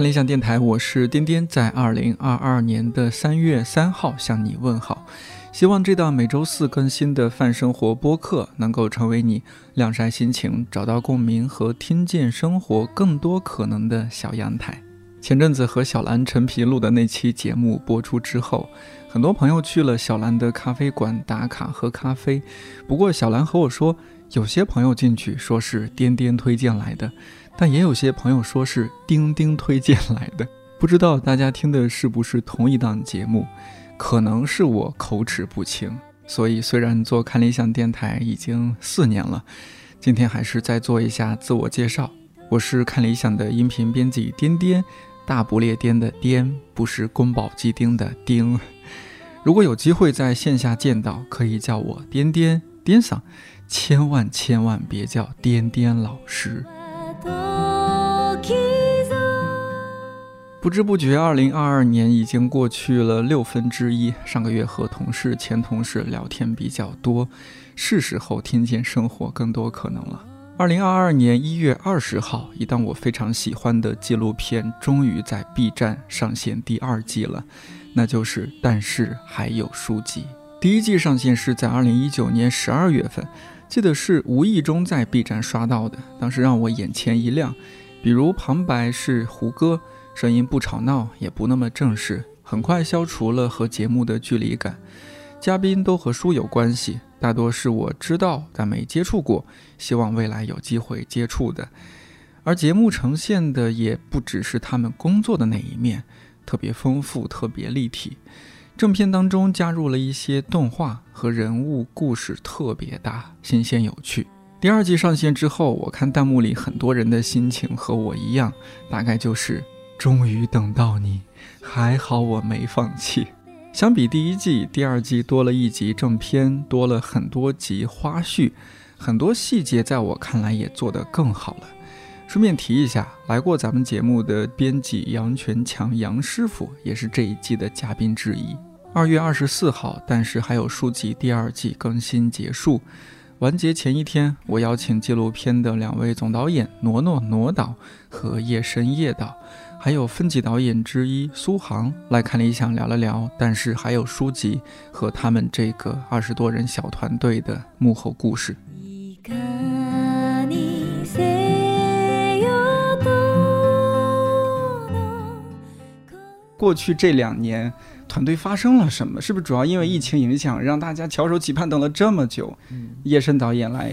理想电台，我是颠颠，在二零二二年的三月三号向你问好。希望这档每周四更新的泛生活播客能够成为你晾晒心情、找到共鸣和听见生活更多可能的小阳台。前阵子和小兰、陈皮录的那期节目播出之后，很多朋友去了小兰的咖啡馆打卡喝咖啡。不过小兰和我说，有些朋友进去说是颠颠推荐来的。但也有些朋友说是钉钉推荐来的，不知道大家听的是不是同一档节目？可能是我口齿不清，所以虽然做看理想电台已经四年了，今天还是再做一下自我介绍。我是看理想的音频编辑颠颠，大不列颠的颠，不是宫保鸡丁的丁。如果有机会在线下见到，可以叫我颠颠颠嗓，千万千万别叫颠颠老师。不知不觉，二零二二年已经过去了六分之一。上个月和同事、前同事聊天比较多，是时候听见生活更多可能了。二零二二年一月二十号，一档我非常喜欢的纪录片终于在 B 站上线第二季了，那就是《但是还有书籍》。第一季上线是在二零一九年十二月份，记得是无意中在 B 站刷到的，当时让我眼前一亮。比如旁白是胡歌。声音不吵闹，也不那么正式，很快消除了和节目的距离感。嘉宾都和书有关系，大多是我知道但没接触过，希望未来有机会接触的。而节目呈现的也不只是他们工作的那一面，特别丰富，特别立体。正片当中加入了一些动画和人物故事，特别大，新鲜有趣。第二季上线之后，我看弹幕里很多人的心情和我一样，大概就是。终于等到你，还好我没放弃。相比第一季，第二季多了一集正片，多了很多集花絮，很多细节在我看来也做得更好了。顺便提一下，来过咱们节目的编辑杨全强杨师傅也是这一季的嘉宾之一。二月二十四号，但是还有书籍第二季更新结束，完结前一天，我邀请纪录片的两位总导演挪挪挪导和叶深叶导。还有分级导演之一苏杭来看理想聊了聊，但是还有书籍和他们这个二十多人小团队的幕后故事。过去这两年，团队发生了什么？是不是主要因为疫情影响，让大家翘首企盼等了这么久？叶深导演来。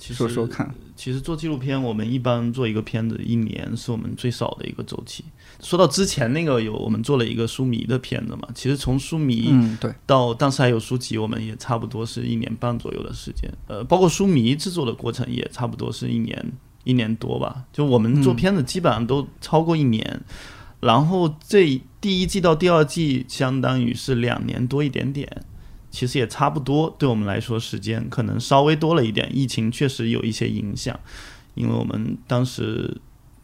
说说看，其实做纪录片，我们一般做一个片子一年是我们最少的一个周期。说到之前那个有我们做了一个书迷的片子嘛，其实从书迷对到当时还有书籍，我们也差不多是一年半左右的时间。呃，包括书迷制作的过程也差不多是一年一年多吧。就我们做片子基本上都超过一年，然后这第一季到第二季相当于是两年多一点点。其实也差不多，对我们来说时间可能稍微多了一点。疫情确实有一些影响，因为我们当时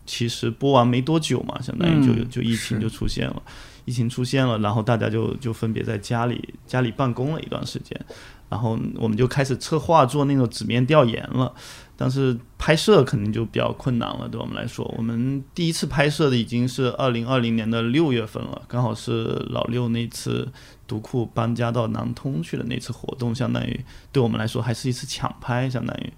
其实播完没多久嘛，相当于就就疫情就出现了，疫情出现了，然后大家就就分别在家里家里办公了一段时间，然后我们就开始策划做那种纸面调研了。但是拍摄肯定就比较困难了，对我们来说，我们第一次拍摄的已经是二零二零年的六月份了，刚好是老六那次独库搬家到南通去的那次活动，相当于对我们来说还是一次抢拍，相当于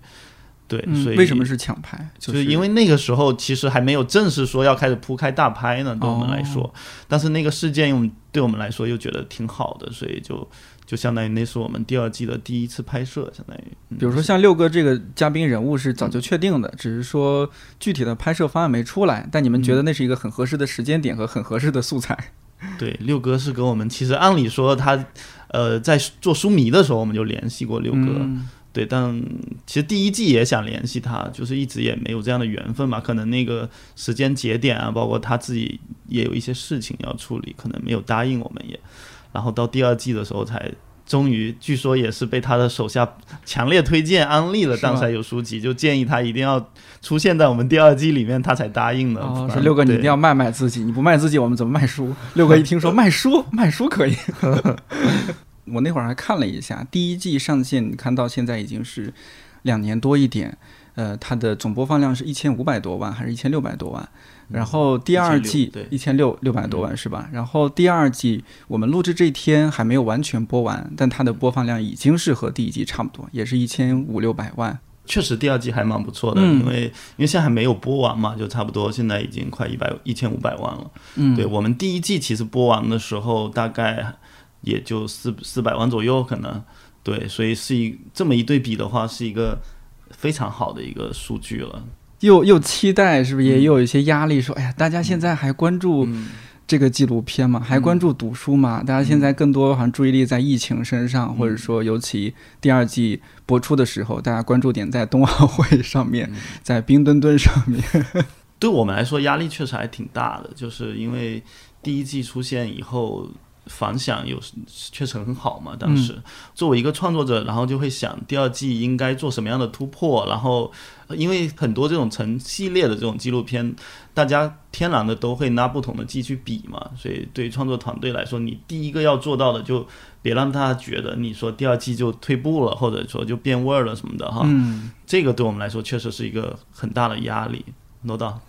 对，所以为什么是抢拍？就是因为那个时候其实还没有正式说要开始铺开大拍呢，对我们来说，但是那个事件用对我们来说又觉得挺好的，所以就。就相当于那是我们第二季的第一次拍摄，相当于，比如说像六哥这个嘉宾人物是早就确定的，只是说具体的拍摄方案没出来，但你们觉得那是一个很合适的时间点和很合适的素材。对，六哥是跟我们其实按理说他，呃，在做书迷的时候我们就联系过六哥，对，但其实第一季也想联系他，就是一直也没有这样的缘分嘛，可能那个时间节点啊，包括他自己也有一些事情要处理，可能没有答应我们也。然后到第二季的时候，才终于，据说也是被他的手下强烈推荐安利了。当时有书籍，就建议他一定要出现在我们第二季里面，他才答应的。说六哥，你一定要卖卖自己，你不卖自己，我们怎么卖书？六哥一听说卖书，卖书可以。我那会儿还看了一下，第一季上线，你看到现在已经是两年多一点。呃，它的总播放量是一千五百多万，还是一千六百多万？然后第二季一千六六百多万是吧？然后第二季我们录制这天还没有完全播完，但它的播放量已经是和第一季差不多，也是一千五六百万。确实，第二季还蛮不错的，因为因为现在还没有播完嘛，就差不多现在已经快一百一千五百万了。嗯，对我们第一季其实播完的时候大概也就四四百万左右，可能对，所以是一这么一对比的话，是一个非常好的一个数据了。又又期待，是不是也有一些压力？说，哎呀，大家现在还关注这个纪录片吗？还关注读书吗？大家现在更多好像注意力在疫情身上，或者说，尤其第二季播出的时候，大家关注点在冬奥会上面，在冰墩墩上面。对我们来说，压力确实还挺大的，就是因为第一季出现以后。反响有确实很好嘛？当时作为一个创作者，然后就会想第二季应该做什么样的突破。然后，因为很多这种成系列的这种纪录片，大家天然的都会拿不同的季去比嘛。所以，对于创作团队来说，你第一个要做到的，就别让他觉得你说第二季就退步了，或者说就变味儿了什么的哈。嗯，这个对我们来说确实是一个很大的压力。诺道，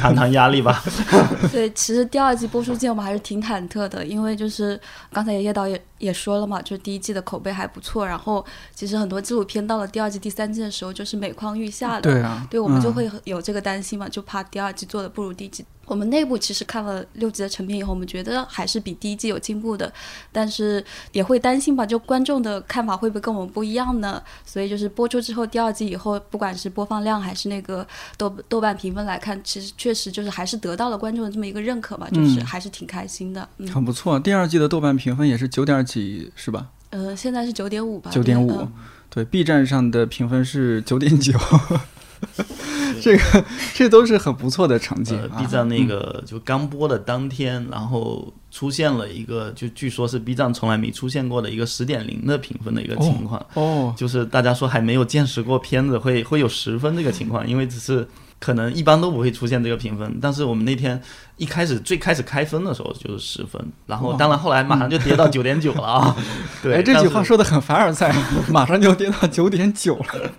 谈谈压力吧。对，其实第二季播出前我们还是挺忐忑的，因为就是刚才叶导也也说了嘛，就是第一季的口碑还不错，然后其实很多纪录片到了第二季、第三季的时候就是每况愈下的。对啊，对我们就会有这个担心嘛，就怕第二季做的不如第一季。我们内部其实看了六集的成片以后，我们觉得还是比第一季有进步的，但是也会担心吧，就观众的看法会不会跟我们不一样呢？所以就是播出之后，第二季以后，不管是播放量还是那个豆豆瓣评分来看，其实确实就是还是得到了观众的这么一个认可嘛，就是还是挺开心的。嗯，很不错。第二季的豆瓣评分也是九点几，是吧？呃，现在是九点五吧。九点五，对，B 站上的评分是九点九。这个这都是很不错的成绩。B 站那个就刚播的当天，然后出现了一个，就据说是 B 站从来没出现过的一个十点零的评分的一个情况。哦，就是大家说还没有见识过片子会会有十分这个情况，因为只是。可能一般都不会出现这个评分，但是我们那天一开始最开始开分的时候就是十分，然后当然后来马上就跌到九点九了啊。对，这句话说的很凡尔赛，马上就跌到九点九了。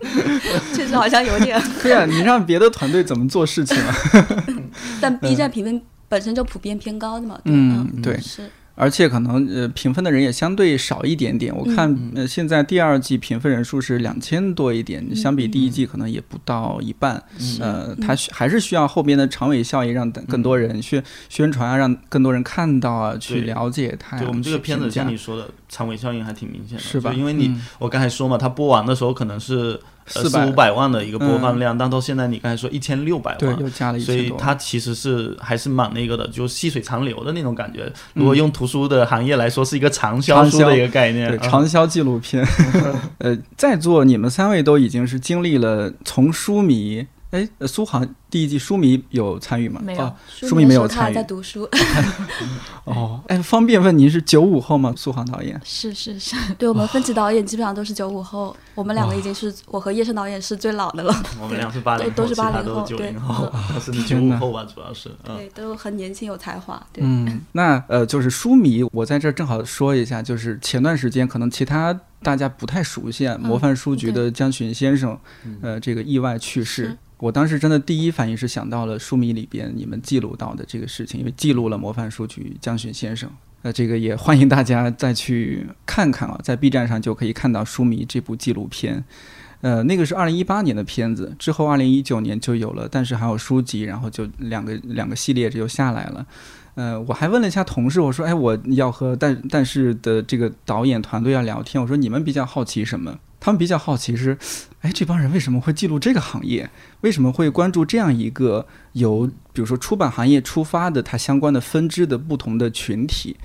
确实好像有点。对啊，你让别的团队怎么做事情啊？但 B 站评分本身就普遍偏高的嘛。嗯，对。是。而且可能呃评分的人也相对少一点点，我看呃现在第二季评分人数是两千多一点，相比第一季可能也不到一半。呃，它还是需要后边的长尾效应，让更多人宣宣传啊，让更多人看到啊，去了解它。对我们这个片子像你说的长尾效应还挺明显的，是吧？因为你我刚才说嘛，它播完的时候可能是。四五百万的一个播放量，但到现在你刚才说一千六百万，对，又加了一所以它其实是还是蛮那个的，就细水长流的那种感觉。如果用图书的行业来说，是一个长销书的一个概念，对，长销纪录片。呃，在座你们三位都已经是经历了从书迷。哎，苏杭第一季书迷有参与吗？没有，书迷没有参与。在读书。哦，哎，方便问您是九五后吗？苏杭导演是是是，对我们分 级导演基本上都是九五后，我们两个已经是我和叶盛导演是最老的了。我们俩是八零后，都是八零后，对，是九五后吧，主要是。对，都很年轻有才华。嗯，那呃，就是书迷，我在这正好说一下，就是前段时间可能其他大家不太熟悉，模范书局的江群先生，呃，这个意外去世。我当时真的第一反应是想到了书迷里边你们记录到的这个事情，因为记录了模范书局江巡先生。那这个也欢迎大家再去看看啊，在 B 站上就可以看到书迷这部纪录片。呃，那个是二零一八年的片子，之后二零一九年就有了，但是还有书籍，然后就两个两个系列这就下来了。呃，我还问了一下同事，我说，哎，我要和但但是的这个导演团队要聊天，我说你们比较好奇什么？他们比较好奇是，哎，这帮人为什么会记录这个行业？为什么会关注这样一个由比如说出版行业出发的它相关的分支的不同的群体？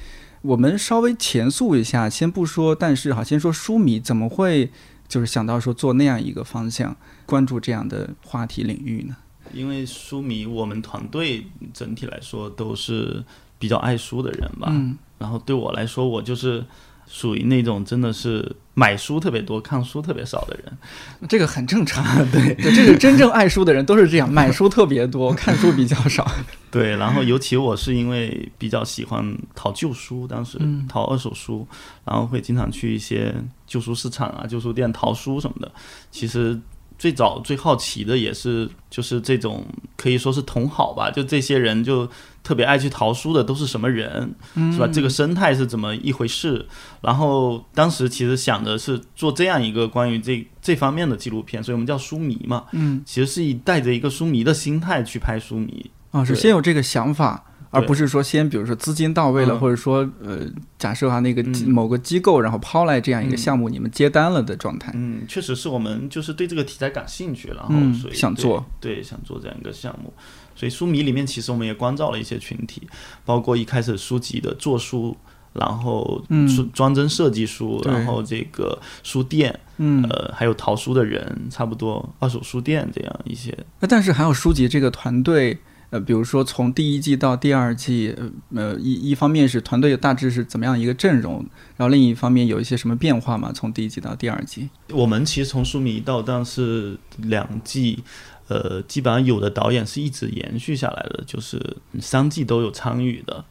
我们稍微前述一下，先不说，但是哈，先说书迷怎么会就是想到说做那样一个方向，关注这样的话题领域呢？因为书迷，我们团队整体来说都是比较爱书的人吧。嗯。然后对我来说，我就是。属于那种真的是买书特别多、看书特别少的人，这个很正常。对，这是真正爱书的人都是这样，买书特别多，看书比较少。对，然后尤其我是因为比较喜欢淘旧书，当时淘二手书，然后会经常去一些旧书市场啊、旧书店淘书什么的。其实最早最好奇的也是就是这种可以说是同好吧，就这些人就特别爱去淘书的都是什么人，是吧？这个生态是怎么一回事？然后当时其实想的是做这样一个关于这这方面的纪录片，所以我们叫书迷嘛。嗯，其实是以带着一个书迷的心态去拍书迷。啊，是先有这个想法，而不是说先比如说资金到位了，嗯或者说呃，假设啊那个某个机构然后抛来这样一个嗯项目，你们接单了的状态。嗯，确实是我们就是对这个题材感兴趣，然后嗯所以对想做对想做这样一个项目。所以书迷里面其实我们也关照了一些群体，包括一开始书籍的做书，然后嗯书装帧设计书，然后这个书店，嗯，呃，还有淘书的人，差不多二手书店这样一些。那但是还有书籍这个团队，呃，比如说从第一季到第二季，呃呃，一一方面是团队大致是怎么样一个阵容，然后另一方面有一些什么变化嘛？从第一季到第二季？我们其实从书迷到但是两季，呃，基本上有的导演是一直延续下来的，就是三季都有参与的。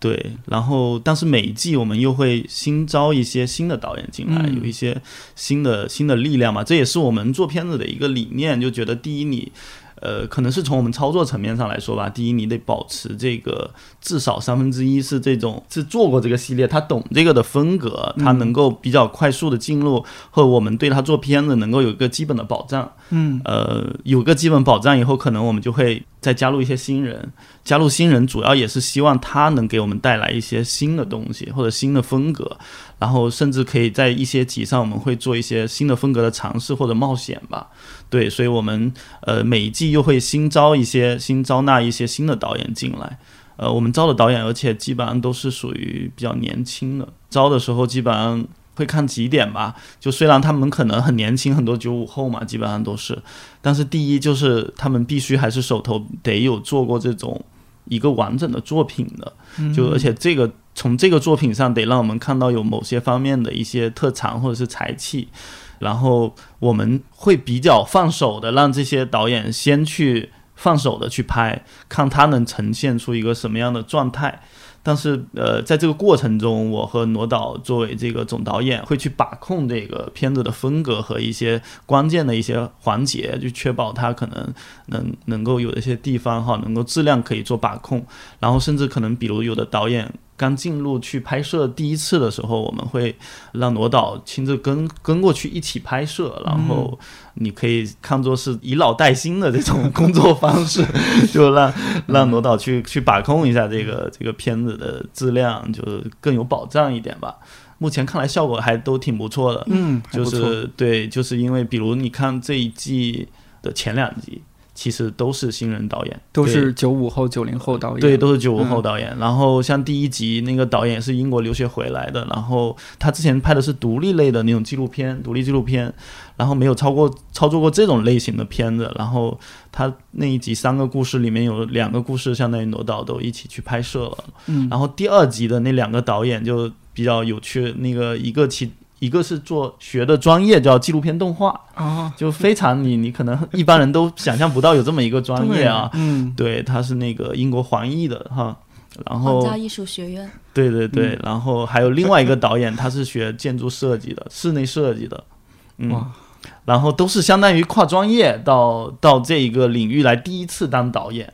对，然后但是每一季我们又会新招一些新的导演进来，嗯有一些新的新的力量嘛，这也是我们做片子的一个理念，就觉得第一你。呃，可能是从我们操作层面上来说吧，第一，你得保持这个至少三分之一是这种是做过这个系列，他懂这个的风格，他能够比较快速的进入，或者我们对他做片子能够有一个基本的保障。嗯呃，有个基本保障以后，可能我们就会再加入一些新人。加入新人主要也是希望他能给我们带来一些新的东西或者新的风格，然后甚至可以在一些集上我们会做一些新的风格的尝试或者冒险吧。对，所以我们呃每一季又会新招一些新招纳一些新的导演进来。呃，我们招的导演，而且基本上都是属于比较年轻的。招的时候基本上会看几点吧，就虽然他们可能很年轻，很多九五后嘛，基本上都是，但是第一就是他们必须还是手头得有做过这种一个完整的作品的，就而且这个从这个作品上得让我们看到有某些方面的一些特长或者是才气，然后我们会比较放手的让这些导演先去放手的去拍，看他能呈现出一个什么样的状态。但是，呃，在这个过程中，我和罗导作为这个总导演，会去把控这个片子的风格和一些关键的一些环节，就确保它可能能能够有一些地方哈，能够质量可以做把控。然后，甚至可能比如有的导演刚进入去拍摄第一次的时候，我们会让罗导亲自跟跟过去一起拍摄，然后你可以看作是以老带新的这种工作方式，就让让罗导去去把控一下这个 这个片子的质量，就是更有保障一点吧。目前看来效果还都挺不错的，嗯，就是对，就是因为比如你看这一季的前两集，其实都是新人导演，都是九五后、九零后导演，对，都是九五后嗯导演。然后像第一集那个导演是英国留学回来的，然后他之前拍的是独立类的那种纪录片，独立纪录片，然后没有超过操作过这种类型的片子。然后他那一集三个故事里面有两个故事，相当于挪导都一起去拍摄了。嗯，然后第二集的那两个导演就比较有趣，那个一个其一个是做学的专业叫纪录片动画，啊，就非常你你可能一般人都想象不到有这么一个专业啊。对，嗯，对，他是那个英国华裔的哈，然皇后家艺术学院，对对对，嗯。然后还有另外一个导演，他是学建筑设计的，室内设计的，嗯，哇，然后都是相当于跨专业到到这一个领域来第一次当导演，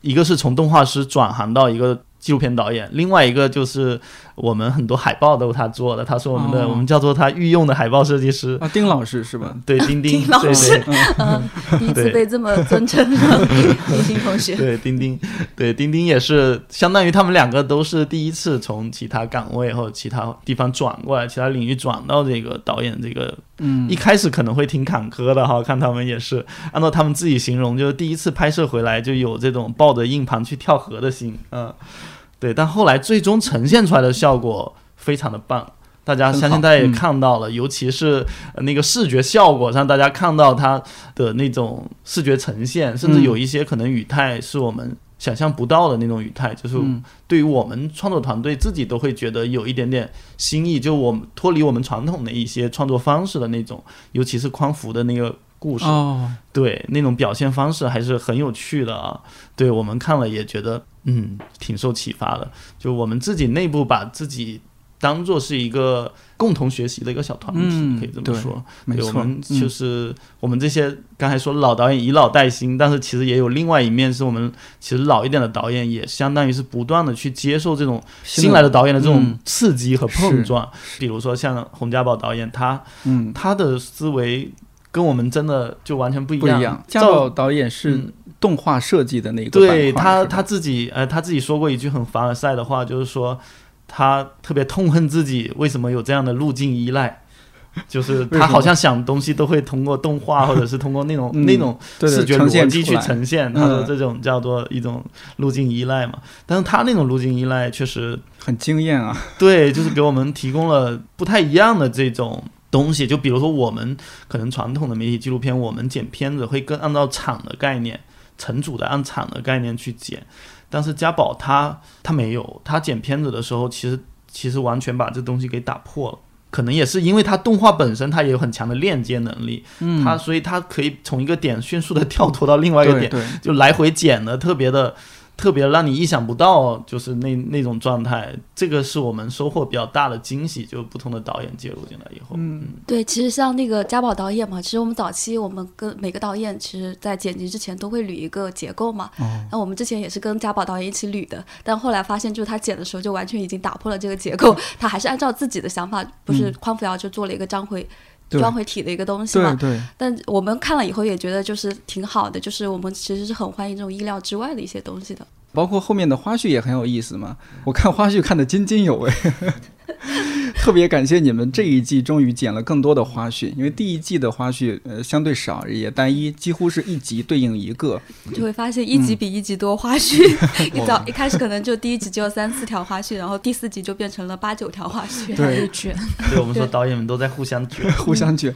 一个是从动画师转行到一个纪录片导演，另外一个就是我们很多海报都是他做的，他是我们的、哦我们叫做他御用的海报设计师。啊，丁老师是吧？对，丁丁，丁老师 嗯，第一次被这么尊称的丁丁同学。对，丁丁，对，丁丁也是相当于他们两个都是第一次从其他岗位或者其他地方转过来，其他领域转到这个导演这个，嗯一，开始可能会挺坎坷的哈，看他们也是按照他们自己形容，就是第一次拍摄回来就有这种抱着硬盘去跳河的心，嗯，对，但后来最终呈现出来的效果非常的棒。大家相信大家也嗯看到了，尤其是呃那个视觉效果上，大家看到它的那种视觉呈现，甚至嗯有一些可能语态是我们想象不到的那种语态，就是嗯对于我们创作团队自己都会觉得有一点点新意，就我们脱离我们传统的一些创作方式的那种，尤其是匡扶的那个故事，哦，对那种表现方式还是很有趣的啊。对我们看了也觉得，嗯，挺受启发的。就我们自己内部把自己当做是一个共同学习的一个小团体，嗯可以这么说。没错，我们嗯就是、我们这些刚才说老导演以老带新，但是其实也有另外一面，是我们其实老一点的导演也相当于是不断的去接受这种新来的导演的这种嗯刺激和碰是撞。比如说像洪家宝导演，他嗯他的思维跟我们真的就完全不一样。不一样。家照宝导演是嗯动画设计的那个对他，他自己呃，他自己说过一句很凡尔赛的话，就是说他特别痛恨自己为什么有这样的路径依赖，就是他好像想东西都会通过动画或者是通过那种、嗯那种视觉呈逻辑去呈现，嗯他的这种叫做一种路径依赖嘛。但是他那种路径依赖确实很惊艳啊。对，就是给我们提供了不太一样的这种东西。就比如说，我们可能传统的媒体纪录片，我们剪片子会更按照场的概念，成组的按场的概念去剪。但是家宝他他没有，他剪片子的时候，其实其实完全把这东西给打破了。可能也是因为他动画本身，它也有很强的链接能力，嗯，它所以它可以从一个点迅速的跳脱到另外一个点，就来回剪的特别的，特别让你意想不到，就是那那种状态。这个是我们收获比较大的惊喜，就不同的导演介入进来以后，嗯对，其实像那个家宝导演嘛，其实我们早期我们跟每个导演，其实在剪辑之前都会捋一个结构嘛。哦，那我们之前也是跟家宝导演一起捋的，但后来发现，就是他剪的时候就完全已经打破了这个结构，他还是按照自己的想法，不是嗯匡扶摇就做了一个章回。对装回体的一个东西嘛对，对，但我们看了以后也觉得就是挺好的，就是我们其实是很欢迎这种意料之外的一些东西的。包括后面的花絮也很有意思嘛。我看花絮看得津津有味，特别感谢你们这一季终于剪了更多的花絮，因为第一季的花絮呃相对少也单一，几乎是一集对应一个。就会发现一集比一集多花絮，一早一开始可能就第一集只有三四条花絮，然后第四集就变成了八九条花絮。对卷。对 我们说导演们都在互相卷。互相卷，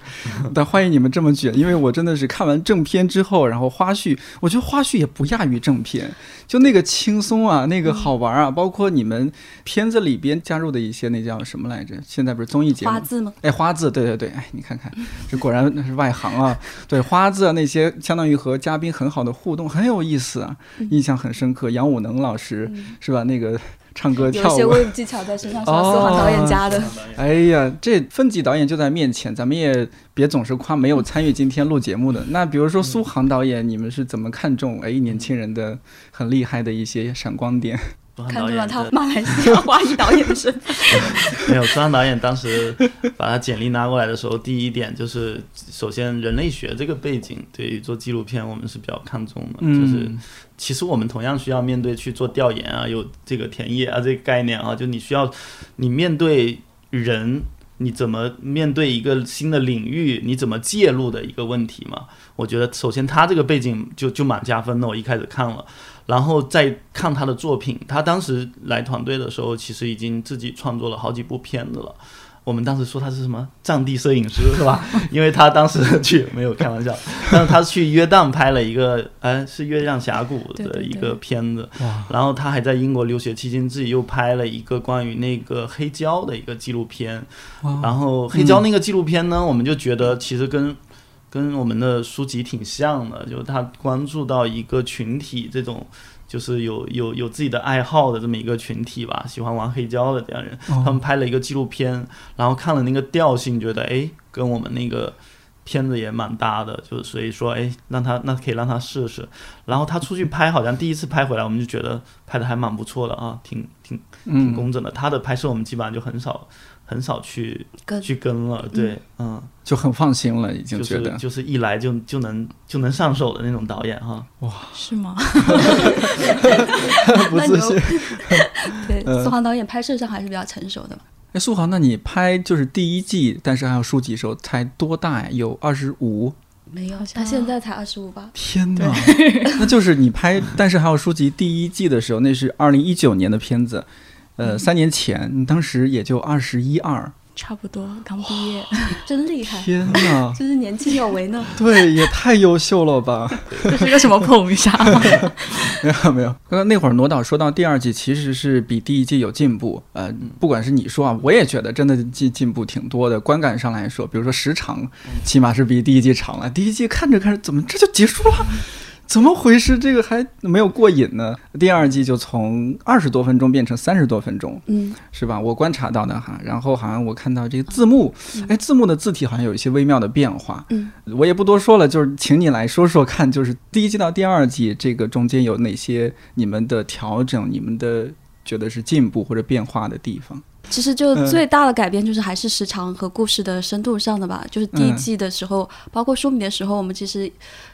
但欢迎你们这么卷，因为我真的是看完正片之后，然后花絮，我觉得花絮也不亚于正片，就那个轻松啊，那个好玩啊，包括你们片子里边加入的一些那叫什么来着？现在不是综艺节目花字吗？哎，花字，对对对，哎，你看看，这果然那是外行啊。对，花字啊，那些相当于和嘉宾很好的互动，很有意思啊，印象很深刻。杨武能老师、是吧？那个唱歌跳舞，有些微 舞技巧在身上，是哦司华导演家的。哎呀，这分级导演就在面前，咱们也别总是夸没有参与今天录节目的。那比如说苏杭导演，你们是怎么看中哎年轻人的很厉害的一些闪光点？看中了他的马来西亚华裔导演的身份。没有，张导演当时把他简历拿过来的时候，第一点就是，首先人类学这个背景对于做纪录片我们是比较看重的，嗯就是其实我们同样需要面对去做调研啊，有这个田野啊这个概念啊，就你需要你面对人。你怎么面对一个新的领域？你怎么介入的一个问题嘛？我觉得首先他这个背景就就蛮加分的。我一开始看了，然后再看他的作品，他当时来团队的时候，其实已经自己创作了好几部片子了。我们当时说他是什么藏地摄影师是吧？因为他当时去没有开玩笑，但是他去约旦拍了一个，哎，是月亮峡谷的一个片子，哇，然后他还在英国留学期间自己又拍了一个关于那个黑胶的一个纪录片，然后黑胶那个纪录片呢，我们就觉得其实跟跟我们的书籍挺像的，就是他关注到一个群体，这种就是有有有自己的爱好的这么一个群体吧，喜欢玩黑胶的这样人，哦他们拍了一个纪录片，然后看了那个调性，觉得哎，跟我们那个。片子也蛮搭的，就是所以说，哎，让他那可以让他试试。然后他出去拍，好像第一次拍回来，我们就觉得拍的还蛮不错的啊，挺挺挺嗯，工整的。他的拍摄我们基本上就很少很少去跟去跟了，对，嗯，就很放心了，已经觉得。是就是一来就就能就能上手的那种导演哈。哇是吗？不自信。对，嗯苏杭导演拍摄上还是比较成熟的嘛。哎，苏杭，那你拍就是第一季，但是还有书籍时候才多大呀？有二十五？没有，他现在才二十五吧？天哪！那就是你拍，但是还有书籍第一季的时候，那是二零一九年的片子，呃，三年前，你当时也就二十一二。差不多刚毕业，真厉害，天哪！真是年轻有为呢。对，也太优秀了吧！这是个什么捧杀？没有没有，刚刚那会儿罗导说到第二季其实是比第一季有进步，呃，不管是你说啊，我也觉得真的进进步挺多的。观感上来说，比如说时长，起码是比第一季长了。第一季看着看着，怎么这就结束了？怎么回事？这个还没有过瘾呢。第二季就从二十多分钟变成三十多分钟，嗯，是吧？我观察到的哈。然后好像我看到这个字幕，哎，字幕的字体好像有一些微妙的变化。嗯，我也不多说了，就是请你来说说看，就是第一季到第二季这个中间有哪些你们的调整，你们的觉得是进步或者变化的地方。其实就最大的改变就是还是时长和故事的深度上的吧。就是第一季的时候，包括书迷的时候，我们其实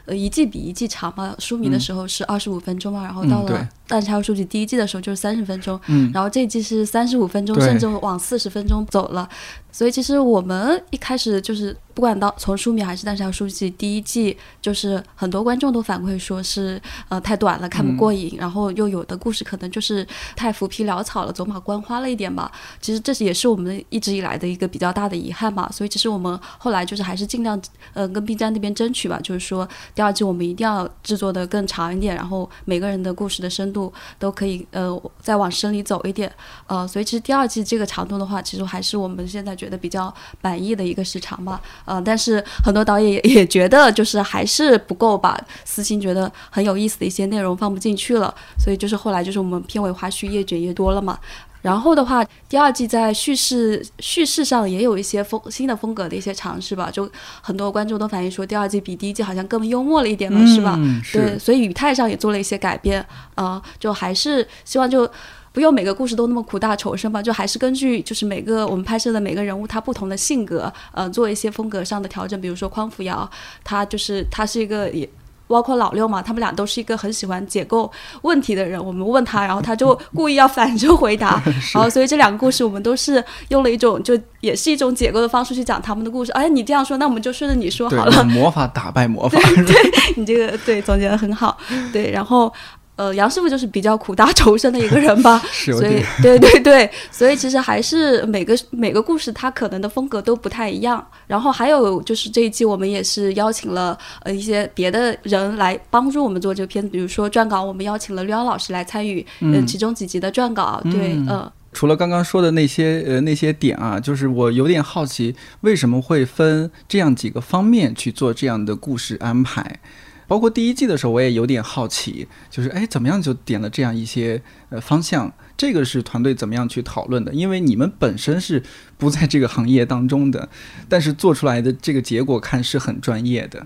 呃一季比一季长嘛。书迷的时候是二十五分钟嘛，然后到了《大侠书记》第一季的时候就是三十分钟，嗯然后这一季是三十五分钟，甚至往四十分钟走了。所以其实我们一开始就是不管到从书迷还是《大侠书记》第一季，就是很多观众都反馈说是呃太短了，看不过瘾，然后又有的故事可能就是太浮皮潦草了，走马观花了一点吧。其实这也是我们一直以来的一个比较大的遗憾嘛。所以其实我们后来就是还是尽量呃跟 B 站那边争取吧，就是说第二季我们一定要制作的更长一点，然后每个人的故事的深度都可以呃再往深里走一点。呃，所以其实第二季这个长度的话，其实还是我们现在觉得比较满意的一个时长吧。呃，但是很多导演也也觉得就是还是不够吧，私心觉得很有意思的一些内容放不进去了，所以就是后来就是我们片尾花絮越卷越多了嘛。然后的话，第二季在叙事叙事上也有一些风新的风格的一些尝试吧，就很多观众都反映说第二季比第一季好像更幽默了一点嘛，是吧？嗯，对，所以语态上也做了一些改变，呃，就还是希望就不用每个故事都那么苦大仇深吧，就还是根据就是每个我们拍摄的每个人物他不同的性格，呃，做一些风格上的调整。比如说匡扶摇，他就是他是一个也。包括老六嘛，他们俩都是一个很喜欢解构问题的人。我们问他，然后他就故意要反着回答，然后所以这两个故事我们都是用了一种就也是一种解构的方式去讲他们的故事。哎，你这样说，那我们就顺着你说好了。魔法打败魔法，对你这个对总结的很好，对，然后。呃，杨师傅就是比较苦大仇深的一个人吧，是所以对对对，所以其实还是每个每个故事它可能的风格都不太一样。然后还有就是这一季我们也是邀请了呃一些别的人来帮助我们做这个片子，比如说撰稿，我们邀请了刘洋老师来参与，呃嗯其中几集的撰稿，对，嗯呃，除了刚刚说的那些呃那些点啊，就是我有点好奇，为什么会分这样几个方面去做这样的故事安排？包括第一季的时候，我也有点好奇，就是哎，怎么样就点了这样一些呃方向？这个是团队怎么样去讨论的？因为你们本身是不在这个行业当中的，但是做出来的这个结果看是很专业的。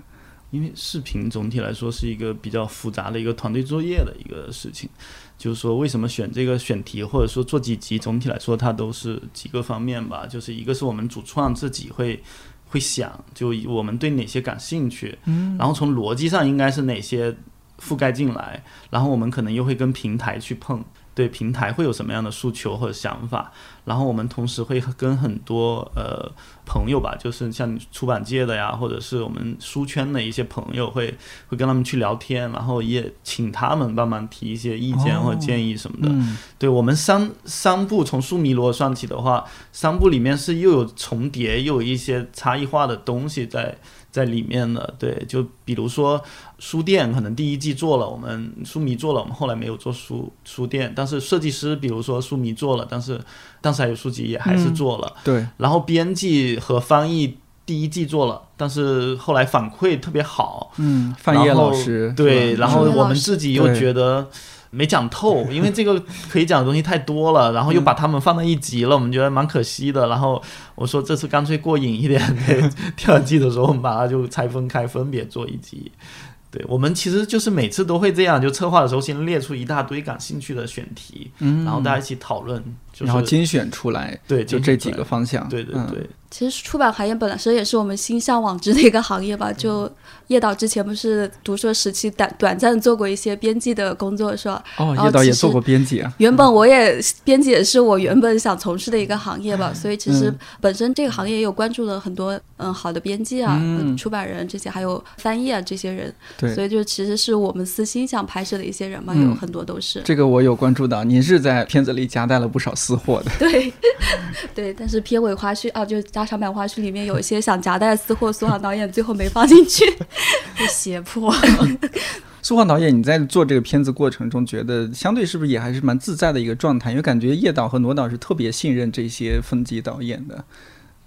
因为视频总体来说是一个比较复杂的一个团队作业的一个事情，就是说为什么选这个选题，或者说做几集，总体来说它都是几个方面吧，就是一个是我们主创自己会会想，就我们对哪些感兴趣，嗯，然后从逻辑上应该是哪些覆盖进来，然后我们可能又会跟平台去碰。对平台会有什么样的诉求或者想法，然后我们同时会跟很多呃朋友吧，就是像出版界的呀，或者是我们书圈的一些朋友会会跟他们去聊天，然后也请他们帮忙提一些意见或者建议什么的。嗯对我们三三部从书迷如果算起的话，三部里面是又有重叠，又有一些差异化的东西在在里面的。对，就比如说书店，可能第一季做了，我们书迷做了，我们后来没有做书书店，但是设计师，比如说书迷做了，但是当时还有书籍也还是做了。对，然后编辑和翻译第一季做了，但是后来反馈特别好，嗯，范叶老师对，然后我们自己又觉得没讲透，因为这个可以讲的东西太多了，然后又把他们放在一集了，我们觉得蛮可惜的。然后我说这次干脆过瘾一点，对，第二季的时候我们把它就拆分开，分别做一集。对我们其实就是每次都会这样，就策划的时候先列出一大堆感兴趣的选题，嗯，然后大家一起讨论，就是然后精选出来，对就这几个方向。嗯对对对，其实出版行业本身也是我们心向往之的一个行业吧。就叶导之前不是读硕时期短短暂做过一些编辑的工作是吧？哦，叶导也做过编辑啊。原本我也编辑也是我原本想从事的一个行业吧，所以其实嗯本身这个行业也有关注了很多嗯好的编辑啊、出版人这些，还有翻译啊这些人，对所以就其实是我们私心想拍摄的一些人嘛，嗯有很多都是。这个我有关注到，您是在片子里夹带了不少私货的。对，对，但是片尾花絮啊，就加长版花絮里面有一些想夹带私货，苏杭导演最后没放进去。被胁迫。苏焕导演，你在做这个片子过程中，觉得相对是不是也还是蛮自在的一个状态？因为感觉叶导和罗导是特别信任这些分级导演的。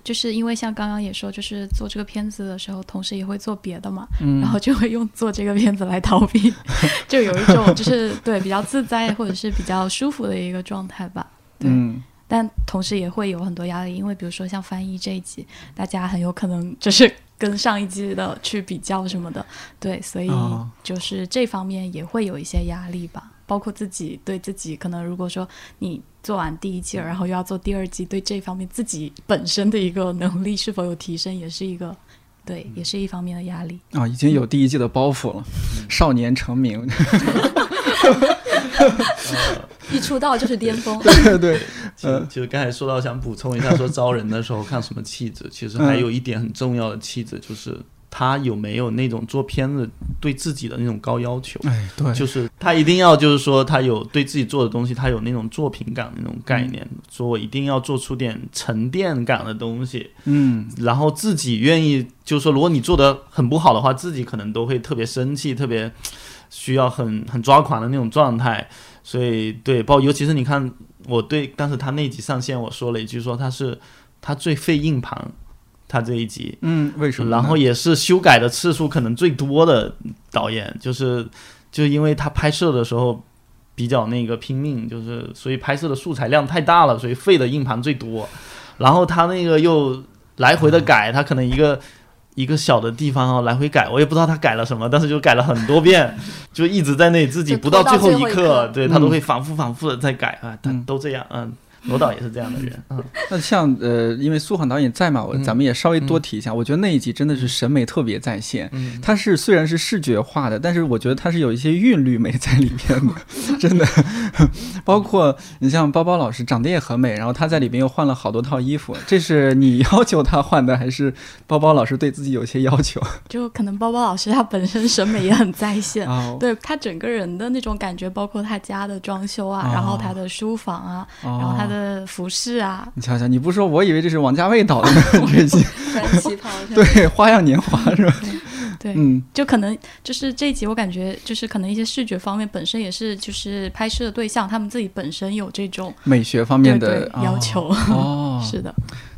就是因为像刚刚也说，就是做这个片子的时候，同时也会做别的嘛，嗯然后就会用做这个片子来逃避，就有一种就是对比较自在或者是比较舒服的一个状态吧。对，嗯但同时也会有很多压力，因为比如说像翻译这一集，大家很有可能就是跟上一季的去比较什么的，对，所以哦就是这方面也会有一些压力吧。包括自己对自己，可能如果说你做完第一季，然后又要做第二季，对这方面自己本身的一个能力是否有提升，也是一个对，也是一方面的压力。啊，已经有第一季的包袱了，少年成名，一出道就是巅峰。对对，就就刚才说到，想补充一下，说招人的时候看什么气质，其实还有一点很重要的气质，就是他有没有那种做片子对自己的那种高要求。哎对，就是他一定要，就是说他有对自己做的东西，他有那种作品感那种概念，说我一定要做出点沉淀感的东西，嗯然后自己愿意，就是说，如果你做的很不好的话，自己可能都会特别生气，特别需要很很抓狂的那种状态。所以，对，包尤其是你看，我对当时他那集上线，我说了一句说他是他最费硬盘，他这一集，嗯，为什么？然后也是修改的次数可能最多的导演，就是就因为他拍摄的时候比较那个拼命，就是所以拍摄的素材量太大了，所以费的硬盘最多。然后他那个又来回的改，他可能一个一个小的地方啊来回改，我也不知道他改了什么，但是就改了很多遍，就一直在那里自己不到最后一刻。对他都嗯。会反复反复的在改啊，他嗯。都这样，嗯。罗导也是这样的人，嗯，那像呃，因为苏杭导演在嘛，我嗯咱们也稍微多提一下。我觉得那一集真的是审美特别在线。嗯它是虽然是视觉化的，但是我觉得它是有一些韵律美在里面的，真的。包括你像包包老师长得也很美，然后他在里边又换了好多套衣服，这是你要求他换的，还是包包老师对自己有些要求 就可能包包老师他本身审美也很在线，哦对他整个人的那种感觉，包括他家的装修啊，哦然后他的书房啊，然后他的服饰啊，你瞧瞧，你不说，我以为这是王家卫导的呢，这集穿旗袍，对《花样年华》是吧？对，嗯。就可能就是这一集，我感觉就是可能一些视觉方面本身也是就是拍摄的对象，他们自己本身有这种美学方面对的对要求，哦，是的，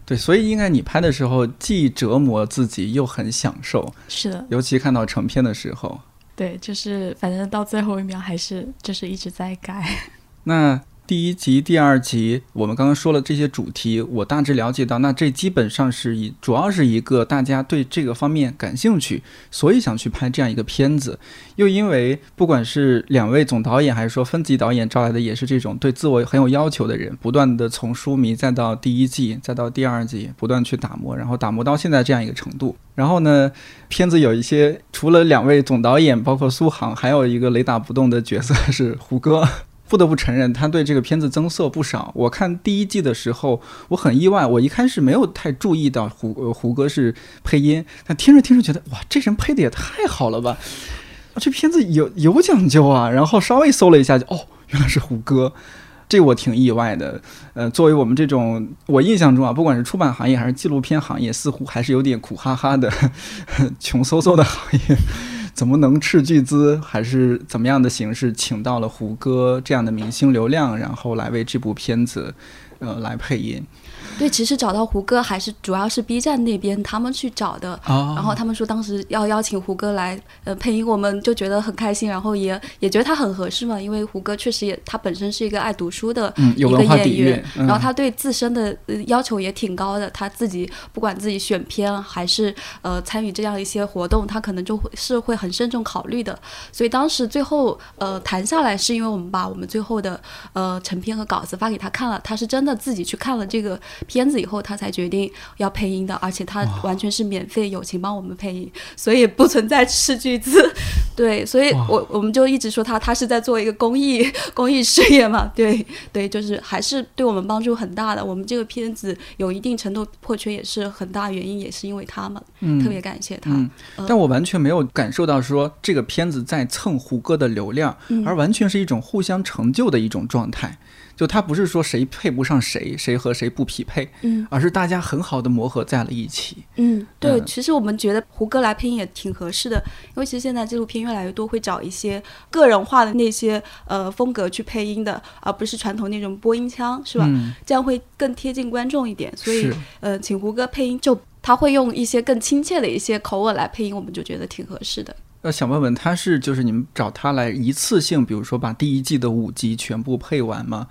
对，所以应该你拍的时候既折磨自己又很享受，是的，尤其看到成片的时候。对，就是反正到最后一秒还是就是一直在改，那第一集、第二集，我们刚刚说了这些主题，我大致了解到，那这基本上是一，主要是一个大家对这个方面感兴趣，所以想去拍这样一个片子。又因为不管是两位总导演，还是说分级导演招来的，也是这种对自我很有要求的人，不断的从书迷再到第一季，再到第二季，不断去打磨，然后打磨到现在这样一个程度。然后呢，片子有一些除了两位总导演，包括苏杭，还有一个雷打不动的角色是胡歌。不得不承认，他对这个片子增色不少。我看第一季的时候，我很意外，我一开始没有太注意到胡呃胡歌是配音，但听着听着觉得哇，这人配的也太好了吧！这片子有有讲究啊。然后稍微搜了一下就，哦，原来是胡歌，这我挺意外的。呃，作为我们这种，我印象中啊，不管是出版行业还是纪录片行业，似乎还是有点苦哈哈的、穷嗖嗖的行业。怎么能斥巨资，还是怎么样的形式，请到了胡歌这样的明星流量，然后来为这部片子，呃，来配音。对，其实找到胡歌还是主要是 B 站那边他们去找的。啊然后他们说当时要邀请胡歌来呃配音，我们就觉得很开心，然后也也觉得他很合适嘛，因为胡歌确实也他本身是一个爱读书的一个演员，，嗯然后他对自身的呃要求也挺高的，他自己不管自己选片还是呃参与这样一些活动，他可能就会是会很慎重考虑的。所以当时最后呃谈下来，是因为我们把我们最后的呃成片和稿子发给他看了，他是真的自己去看了这个片子以后，他才决定要配音的，而且他完全是免费友情帮我们配音，所以不存在斥巨资。对，所以我我们就一直说他他是在做一个公益 公益事业嘛，对对，就是还是对我们帮助很大的。我们这个片子有一定程度破缺，也是很大原因，也是因为他们，嗯特别感谢他。嗯呃但我完全没有感受到说这个片子在蹭胡歌的流量，嗯而完全是一种互相成就的一种状态。就它不是说谁配不上谁，谁和谁不匹配，嗯而是大家很好的磨合在了一起。嗯，对，嗯其实我们觉得胡歌来配音也挺合适的，因为其实现在纪录片越来越多会找一些个人化的那些呃风格去配音的，而不是传统那种播音腔，是吧？嗯，这样会更贴近观众一点。所以是，呃，请胡歌配音就他会用一些更亲切的一些口吻来配音，我们就觉得挺合适的。呃，想问问他是就是你们找他来一次性，比如说把第一季的五集全部配完吗？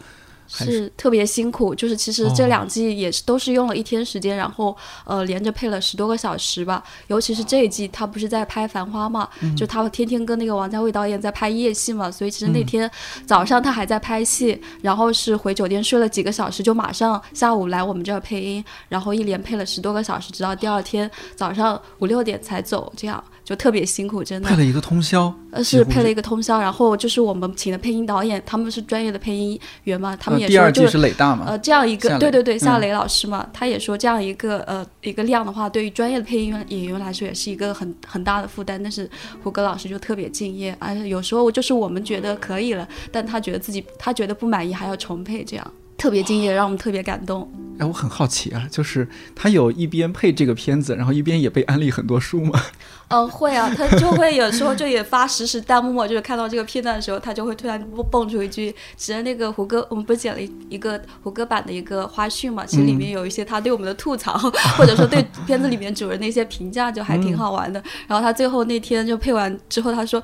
还是是特别辛苦，就是其实哦这两季也是都是用了一天时间，然后呃连着配了十多个小时吧。尤其是这一季，他不是在拍《繁花》嘛，嗯就他天天跟那个王家卫导演在拍夜戏嘛，所以其实那天早上他还在拍戏，然后是回酒店睡了几个小时，就马上下午来我们这儿配音，然后一连配了十多个小时，直到第二天早上五六点才走，这样就特别辛苦，真的配。了一个通宵？呃，是配了一个通宵，然后就是我们请的配音导演，他们是专业的配音员嘛，他们也呃、第二季说就是是磊大嘛？呃，这样一个对对对，夏嗯雷老师嘛，他也说这样一个呃一个量的话，对于专业的配音员演员来说也是一个很很大的负担。但是胡歌老师就特别敬业，而且有时候就是我们觉得可以了，但他觉得自己他觉得不满意，还要重配，这样特别敬业，让我们特别感动。哎，我很好奇啊，就是他有一边配这个片子，然后一边也被安利很多书吗？嗯，会啊，他就会有时候就也发实时弹幕嘛，就是看到这个片段的时候，他就会突然蹦蹦出一句，其实那个胡歌，我们不是剪了一一个胡歌版的一个花絮嘛，其实里面有一些他对我们的吐槽，或者说对片子里面主人的一些评价，就还挺好玩的。然后他最后那天就配完之后，他说。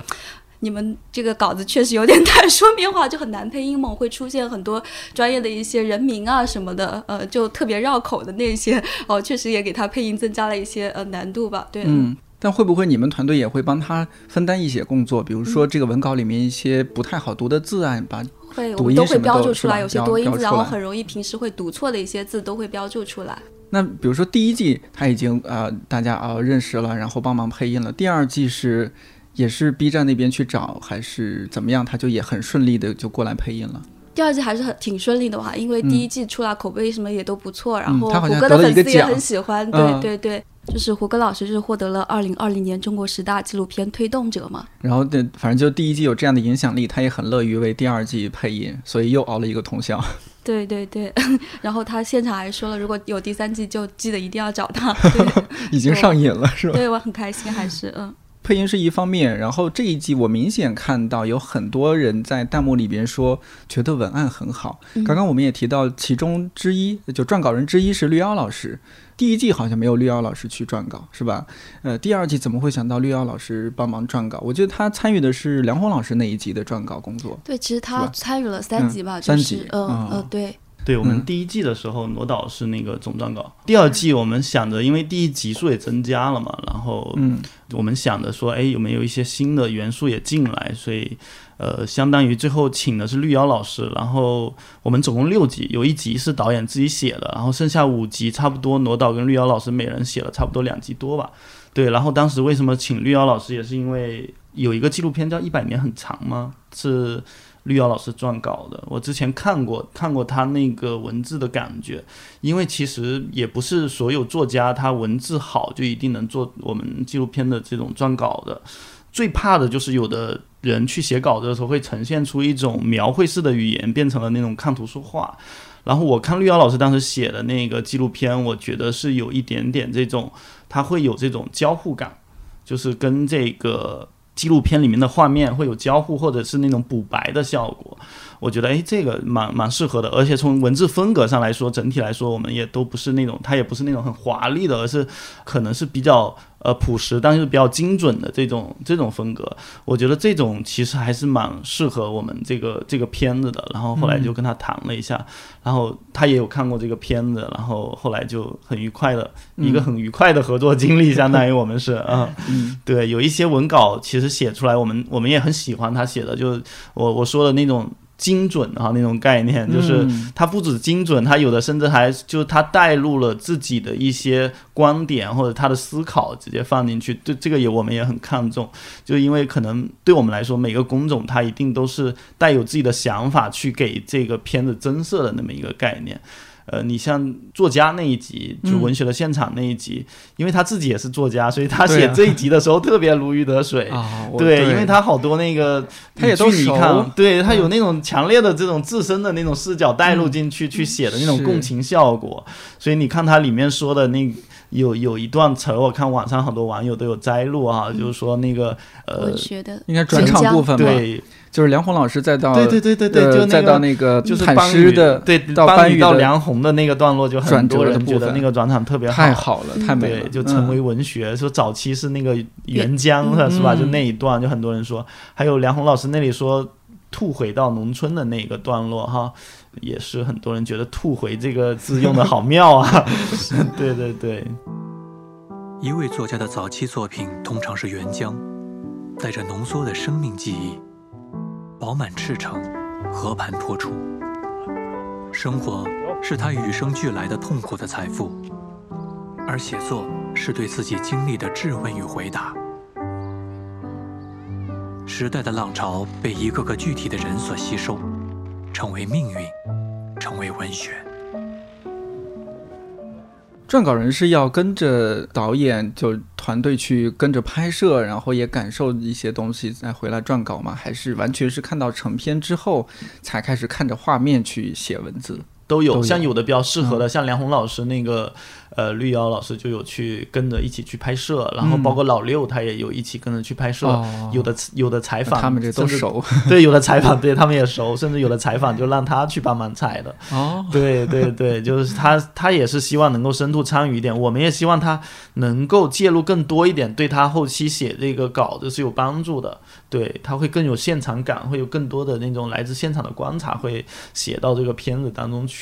你们这个稿子确实有点太书面化，就很难配音嘛，会出现很多专业的一些人名啊什么的，呃，就特别绕口的那些，哦，确实也给他配音增加了一些呃难度吧。对，嗯，但会不会你们团队也会帮他分担一些工作？比如嗯说这个文稿里面一些不太好读的字啊，把会，我读们都会标注出来，有些多音字，然后很容易平时会读错的一些字都会标注出来。那比如说第一季他已经呃大家啊、认识了，然后帮忙配音了。第二季是也是 B 站那边去找，还是怎么样？他就也很顺利的就过来配音了。第二季还是很挺顺利的吧，因为第一季出来口碑什么也都不错，然后胡歌的粉丝也很喜欢，对、嗯对对，就是胡歌老师就是获得了二零二零年中国十大纪录片推动者嘛。然后对，反正就第一季有这样的影响力，他也很乐于为第二季配音，所以又熬了一个通宵。对对对，然后他现场还说了，如果有第三季就记得一定要找他。对，已经上瘾了，是吧？对我很开心，还是嗯。配音是一方面，然后这一季我明显看到有很多人在弹幕里边说觉得文案很好。嗯刚刚我们也提到其中之一，就撰稿人之一是绿妖老师。第一季好像没有绿妖老师去撰稿，是吧？呃，第二季怎么会想到绿妖老师帮忙撰稿？我觉得他参与的是梁红老师那一集的撰稿工作。对，其实他参与了三集吧，嗯就是三集嗯哦呃对，对我们嗯第一季的时候，罗导是那个总撰稿。第二季我们想着，因为第一集数也增加了嘛，然后嗯我们想着说，哎，有没有一些新的元素也进来？所以，呃，相当于最后请的是绿妖老师。然后我们总共六集，有一集是导演自己写的，然后剩下五集差不多罗导跟绿妖老师每人写了差不多两集多吧。对，然后当时为什么请绿妖老师，也是因为有一个纪录片叫《一百年很长》吗？是绿瑶老师撰稿的。我之前看过，看过他那个文字的感觉，因为其实也不是所有作家他文字好就一定能做我们纪录片的这种撰稿的。最怕的就是有的人去写稿子的时候会呈现出一种描绘式的语言，变成了那种看图说话。然后我看绿瑶老师当时写的那个纪录片，我觉得是有一点点这种，他会有这种交互感，就是跟这个纪录片里面的画面会有交互，或者是那种补白的效果。我觉得哎，这个蛮蛮适合的，而且从文字风格上来说，整体来说我们也都不是那种，它也不是那种很华丽的，而是可能是比较呃朴实，但是比较精准的这种这种风格。我觉得这种其实还是蛮适合我们这个这个片子的。然后后来就跟他谈了一下，然后他也有看过这个片子，然后后来就很愉快的、一个很愉快的合作经历，相当于我们是啊。嗯 对，有一些文稿其实写出来，我们我们也很喜欢他写的，就我我说的那种精准啊那种概念，就是嗯它不止精准，它有的甚至还就是它带入了自己的一些观点或者他的思考，直接放进去。对这个也我们也很看重，就因为可能对我们来说，每个工种它一定都是带有自己的想法去给这个片子增色的那么一个概念。呃，你像作家那一集，就文学的现场那一集，因为他自己也是作家，所以他写这一集的时候特别如鱼得水。对，因为他好多那个他也都你看，对他有那种强烈的这种自身的那种视角带入进去、去写的那种共情效果，所以你看他里面说的那有有一段词儿，我看网上很多网友都有摘录啊，就是说那个呃文，学的应该转场部分吧，对就是梁红老师再到对对对对对，呃就那再到个。那个就是坦邦宇诗的对到邦宇到梁红的那个段落，就很多人觉得那个转场特别太好了，太美了，对，就成为嗯文学。说早期是那个沅江的是吧？嗯就那一段，就很多人说，还有梁红老师那里说吐回到农村的那个段落哈，也是很多人觉得“吐回”这个字用的好 妙啊。对对对，一位作家的早期作品通常是原浆，带着浓缩的生命记忆，饱满赤诚，和盘托出。生活是他与生俱来的痛苦的财富，而写作是对自己经历的质问与回答。时代的浪潮被一个个具体的人所吸收，成为命运，成为文学。撰稿人是要跟着导演就团队去跟着拍摄，然后也感受一些东西再回来撰稿吗？还是完全是看到成片之后才开始看着画面去写文字？都有。像有的比较适合的，像梁红老师那个呃绿瑶老师就有去跟着一起去拍摄，然后包括老六他也有一起跟着去拍摄。哦有的有的采访，他们这都熟 对，有的采访对他们也熟，甚至有的采访就让他去帮忙采的。哦，对对对，就是他，他也是希望能够深度参与一点，我们也希望他能够介入更多一点，对他后期写这个稿子是有帮助的。对他会更有现场感，会有更多的那种来自现场的观察，会写到这个片子当中去。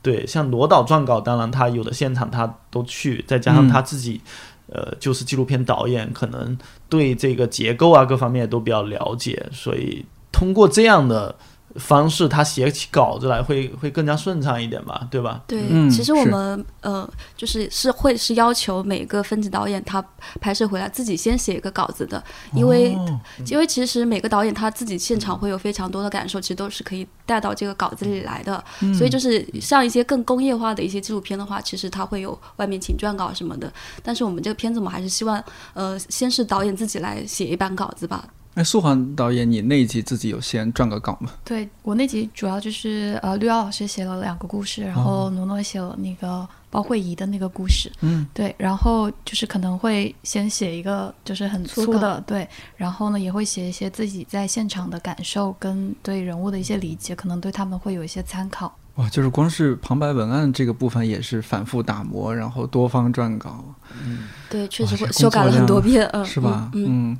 对，像罗导撰稿，当然他有的现场他都去，再加上他自己，呃，就是纪录片导演，可能对这个结构啊各方面都比较了解，所以通过这样的方式，他写起稿子来会会更加顺畅一点吧，对吧？对，嗯其实我们呃，就是是会是要求每个分级导演他拍摄回来自己先写一个稿子的，因为、哦因为其实每个导演他自己现场会有非常多的感受，其实都是可以带到这个稿子里来的。嗯所以就是像一些更工业化的一些纪录片的话，其实它会有外面请撰稿什么的。但是我们这个片子，我们还是希望呃，先是导演自己来写一版稿子吧。哎，素环导演，你那一集自己有先撰个稿吗？对我那集主要就是呃，绿瑶老师写了两个故事，然后诺诺写了那个包慧仪的那个故事。嗯，对，然后就是可能会先写一个就是很粗的，对，然后呢也会写一些自己在现场的感受跟对人物的一些理解，可能对他们会有一些参考。哇，就是光是旁白文案这个部分也是反复打磨，然后多方撰稿，嗯对，确实会修改了很多遍，嗯，是吧？嗯。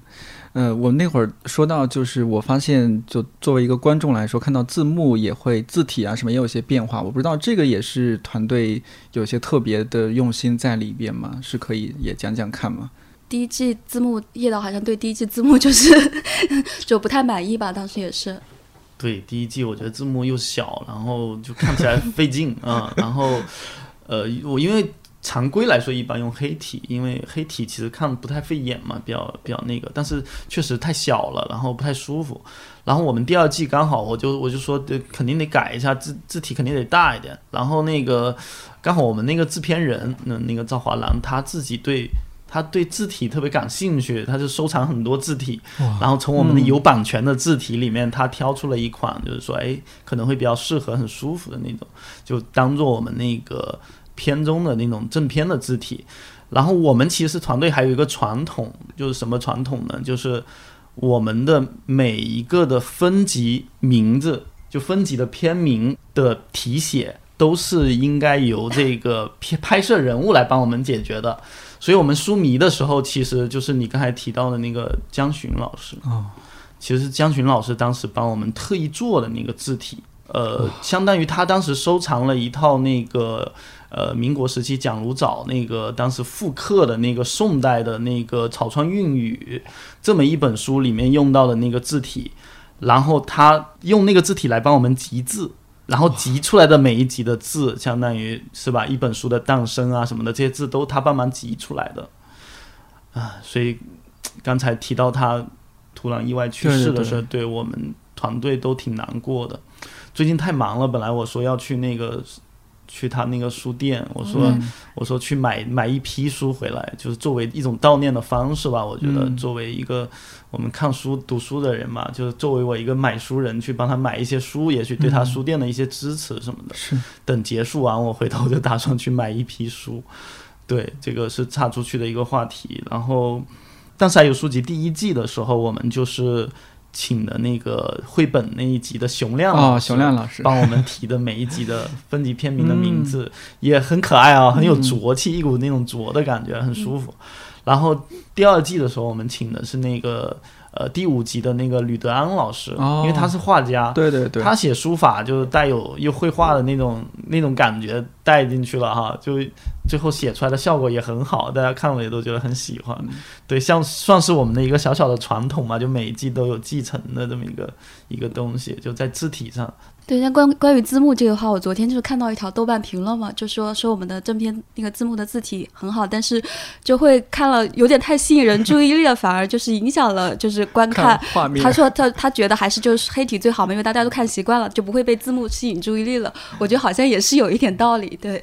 呃，我那会儿说到，就是我发现，就作为一个观众来说，看到字幕也会字体啊什么也有些变化。我不知道这个也是团队有些特别的用心在里边吗？是可以也讲讲看吗？第一季字幕叶导好像对第一季字幕就是 就不太满意吧，当时也是。对，第一季我觉得字幕又小，然后就看起来费劲啊、然后，呃，我因为常规来说一般用黑体，因为黑体其实看不太费眼嘛，比较比较那个，但是确实太小了，然后不太舒服。然后我们第二季刚好我就我就说，对，肯定得改一下字字体，肯定得大一点。然后那个刚好我们那个制片人，那那个赵华兰他自己对。他对字体特别感兴趣，他就收藏很多字体，然后从我们的嗯有版权的字体里面，他挑出了一款，就是说，哎，可能会比较适合、很舒服的那种，就当做我们那个片中的那种正片的字体。然后我们其实团队还有一个传统，就是什么传统呢？就是我们的每一个的分级名字，就分级的片名的题写，都是应该由这个拍拍摄人物来帮我们解决的。所以我们书迷的时候，其实就是你刚才提到的那个江巡老师哦，其实江巡老师当时帮我们特意做的那个字体，呃，相当于他当时收藏了一套那个呃民国时期蒋如藻那个当时复刻的那个宋代的那个草川韵语这么一本书里面用到的那个字体，然后他用那个字体来帮我们集字。然后集出来的每一集的字，相当于是吧，一本书的诞生啊什么的，这些字都他帮忙集出来的，啊，所以刚才提到他突然意外去世的时候，对我们团队都挺难过的。最近太忙了，本来我说要去那个去他那个书店，我说、嗯我说去买买一批书回来，就是作为一种悼念的方式吧。我觉得嗯作为一个我们看书读书的人嘛，就是作为我一个买书人，去帮他买一些书，也许对他嗯书店的一些支持什么的。是等结束完，我回头就打算去买一批书。对，这个是岔出去的一个话题。然后，但是还有书籍第一季的时候，我们就是请的那个绘本那一集的熊亮哦，熊亮老师，帮我们提的每一集的分级片名的名嗯。字，也很可爱啊，很有浊气，一股那种浊的感觉，很舒服。然后第二季的时候，我们请的是那个呃第五集的那个吕德安老师，哦因为他是画家，对对对，他写书法就是带有又绘画的那种那种感觉带进去了哈，就最后写出来的效果也很好，大家看了也都觉得很喜欢。嗯对，像算是我们的一个小小的传统嘛，就每一季都有继承的这么一个一个东西，就在字体上。对，那关关于字幕这个话，我昨天就是看到一条豆瓣评论嘛，就说说我们的正片那个字幕的字体很好，但是就会看了有点太吸引人注意力了，反而就是影响了就是观看。画面，他说他他觉得还是就是黑体最好嘛，因为大家都看习惯了，就不会被字幕吸引注意力了。我觉得好像也是有一点道理，对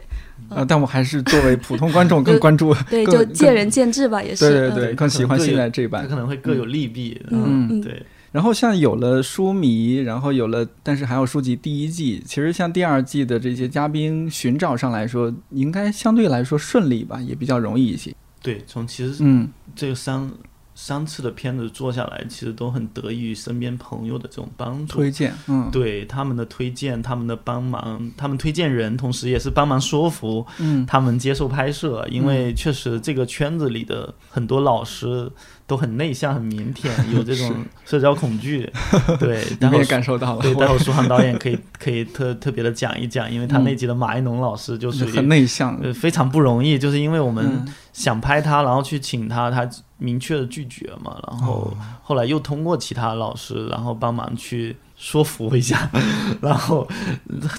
呃，但我还是作为普通观众 更关注，对，就见仁见智吧，也是。对对对，嗯更喜欢现在这一版可。能会各有利弊。嗯嗯，对，然后像有了书迷，然后有了，但是还有书籍第一季，其实像第二季的这些嘉宾寻找上来说，应该相对来说顺利吧，也比较容易一些。对，从其实嗯这个三三次的片子做下来，其实都很得益于身边朋友的这种帮助。推荐，嗯对他们的推荐，他们的帮忙，他们推荐人，同时也是帮忙说服嗯他们接受拍摄，因为确实这个圈子里的很多老师都很内向、很腼腆，有这种社交恐惧。对，你然后感受到了，对，待我会舒航导演可以可以特特别的讲一讲，因为他那集的马一农老师就属于很内向，呃非常不容易，就是因为我们嗯。想拍他，然后去请他，他明确的拒绝嘛，然后哦。后来又通过其他老师，然后帮忙去说服一下，然后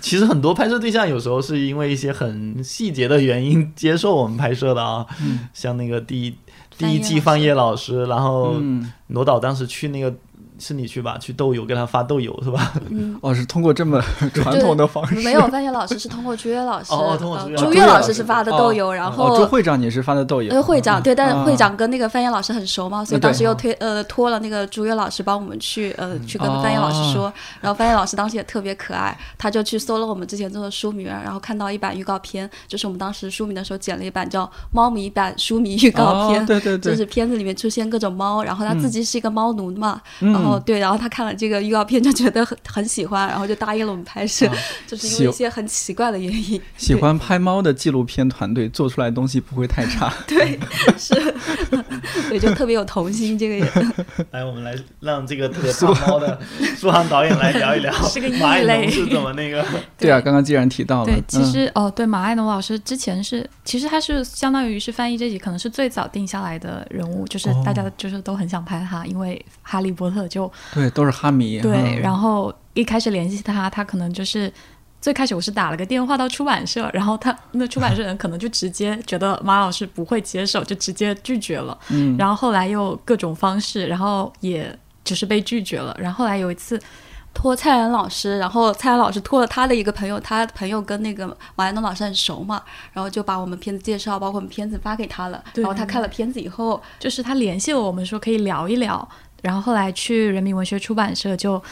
其实很多拍摄对象有时候是因为一些很细节的原因接受我们拍摄的啊，嗯。像那个第一第一季范晔老师，然后嗯，罗导当时去那个是你去吧，去豆油给他发豆油是吧？嗯，哦，是通过这么传统的方式，没有，范晔老师是通过朱越老师，哦通过朱越老师。越老师是发的豆油，然哦，后朱会长也是发的豆油，呃，会长对，但是啊。会长跟那个范晔老师很熟嘛，所以当时又推呃托了那个朱越老师帮我们去呃去跟范晔老师说，然后范晔老师当时也特别可爱，他就去搜了我们之前做的书名，然后看到一版预告片，就是我们当时书名的时候剪了一版叫《猫迷版书迷预告片哦》，对对对，就是片子里面出现各种猫，然后他自己是一个猫奴嘛，嗯然后对，然后他看了这个预告片就觉得很很喜欢，然后就答应了我们拍摄，啊 就是因为一些很奇怪的原因。喜欢拍猫的纪录片团队做出来东西不会太差。对，是，对，就特别有童心，这个也。来，我们来让这个特别怕猫的苏杭导演来聊一聊是个异类农是怎么那个。对啊，刚刚既然提到了，对，其嗯实、哦，对，马爱农老师之前是，其实他是相当于是翻译这集可能是最早定下来的人物，就是大家就是都很想拍他，因为哈利波特就对都是哈迷，对，嗯然后一开始联系他，他可能就是。最开始我是打了个电话到出版社，然后他那出版社人可能就直接觉得马老师不会接受，就直接拒绝了。嗯，然后后来又各种方式，然后也就是被拒绝了。然后后来有一次，托蔡澜老师，然后蔡澜老师托了他的一个朋友，他朋友跟那个马来东老师很熟嘛，然后就把我们片子介绍，包括我们片子发给他了。对然后他看了片子以后，就是他联系了我们说可以聊一聊，然后后来去人民文学出版社就。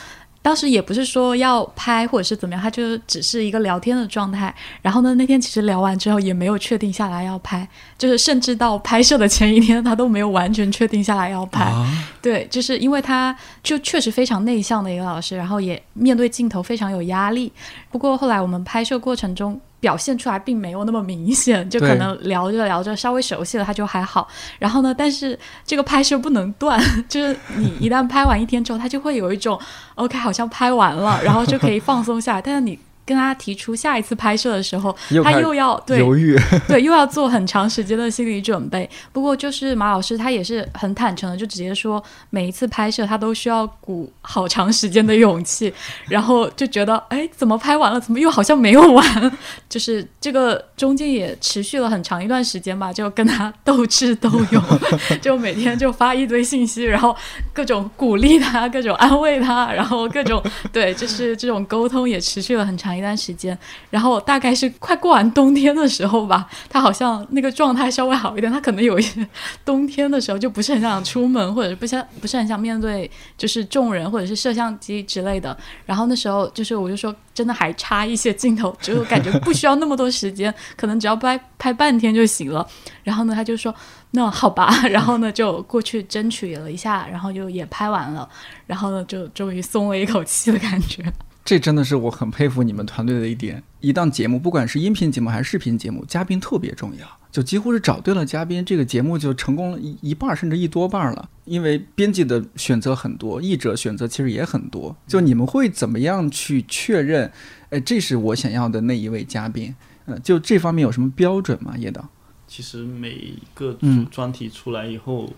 当时也不是说要拍或者是怎么样，他就只是一个聊天的状态。然后呢，那天其实聊完之后也没有确定下来要拍，就是甚至到拍摄的前一天，他都没有完全确定下来要拍。啊，对，就是因为他就确实非常内向的一个老师，然后也面对镜头非常有压力。不过后来我们拍摄过程中表现出来并没有那么明显，就可能聊着聊着稍微熟悉了，他就还好。然后呢，但是这个拍摄不能断，就是你一旦拍完一天之后，他就会有一种 OK 好像拍完了，然后就可以放松下来。但是你跟他提出下一次拍摄的时候，他又要对犹豫，对，又要做很长时间的心理准备。不过就是马老师他也是很坦诚的，就直接说每一次拍摄他都需要鼓好长时间的勇气，然后就觉得哎，怎么拍完了，怎么又好像没有完？就是这个中间也持续了很长一段时间吧，就跟他斗智斗勇，就每天就发一堆信息，然后各种鼓励他，各种安慰他，然后各种对，就是这种沟通也持续了很长一段时间。然后大概是快过完冬天的时候吧，他好像那个状态稍微好一点。他可能有一些冬天的时候就不是很想出门，或者是不想不是很想面对就是众人或者是摄像机之类的。然后那时候就是我就说，真的还差一些镜头，就感觉不需要那么多时间，可能只要拍拍半天就行了。然后呢，他就说。那好吧，然后呢就过去争取了一下，然后就也拍完了，然后呢就终于松了一口气的感觉。这真的是我很佩服你们团队的一点。一档节目，不管是音频节目还是视频节目，嘉宾特别重要，就几乎是找对了嘉宾，这个节目就成功了一一半甚至一多半了。因为编辑的选择很多，译者选择其实也很多。就你们会怎么样去确认？哎，这是我想要的那一位嘉宾。嗯，就这方面有什么标准吗？叶导？其实每个专题出来以后，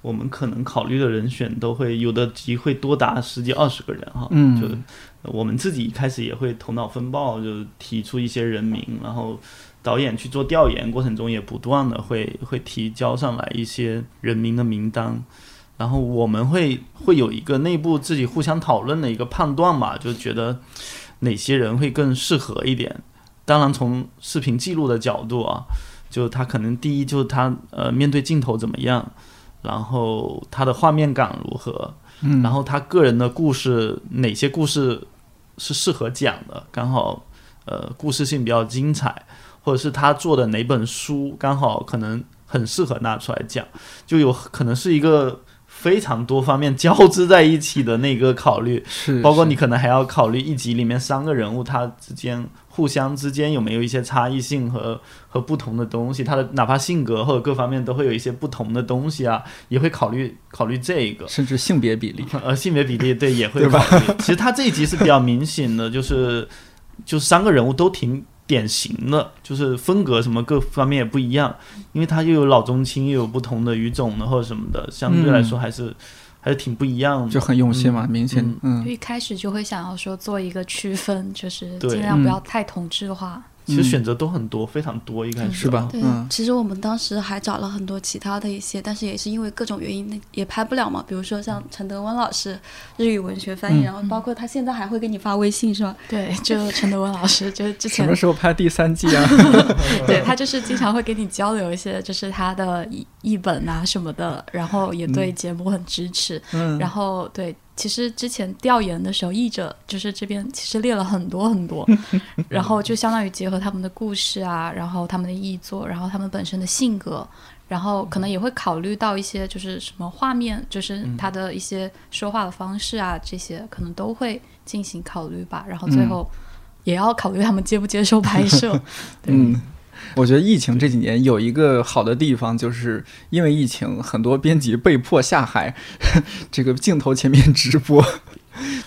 我们可能考虑的人选都会有的集会多达十几二十个人哈。嗯，就我们自己一开始也会头脑风暴，就提出一些人名，然后导演去做调研过程中也不断的会会提交上来一些人名的名单，然后我们会会有一个内部自己互相讨论的一个判断嘛，就觉得哪些人会更适合一点。当然从视频记录的角度啊。就他可能第一就是他呃面对镜头怎么样，然后他的画面感如何，嗯，然后他个人的故事哪些故事是适合讲的，刚好呃故事性比较精彩，或者是他做的哪本书刚好可能很适合拿出来讲，就有可能是一个非常多方面交织在一起的那个考虑，是，包括你可能还要考虑一集里面三个人物他之间。互相之间有没有一些差异性和和不同的东西？他的哪怕性格或者各方面都会有一些不同的东西啊，也会考虑考虑这个，甚至性别比例，呃，性别比例对也会 考虑。其实他这一集是比较明显的，就是就是三个人物都挺典型的，就是风格什么各方面也不一样，因为他又有老中青，又有不同的语种的或者什么的，相对来说还是。还是挺不一样的，就很用心嘛，明显。嗯，一开始就会想要说做一个区分，就是尽量不要太同质化。其实选择都很多，非常多，一开始是吧？对，其实我们当时还找了很多其他的一些，但是也是因为各种原因，那也拍不了嘛。比如说像陈德温老师，日语文学翻译，然后包括他现在还会给你发微信，是吧？对，就陈德温老师，就是之前什么时候拍第三季啊？对他就是经常会给你交流一些，就是他的译译本啊什么的，然后也对节目很支持。嗯，然后对。其实之前调研的时候，译者就是这边其实列了很多很多，然后就相当于结合他们的故事啊，然后他们的译作，然后他们本身的性格，然后可能也会考虑到一些就是什么画面，就是他的一些说话的方式啊，这些可能都会进行考虑吧。然后最后也要考虑他们接不接受拍摄。嗯。我觉得疫情这几年有一个好的地方，就是因为疫情，很多编辑被迫下海，这个镜头前面直播，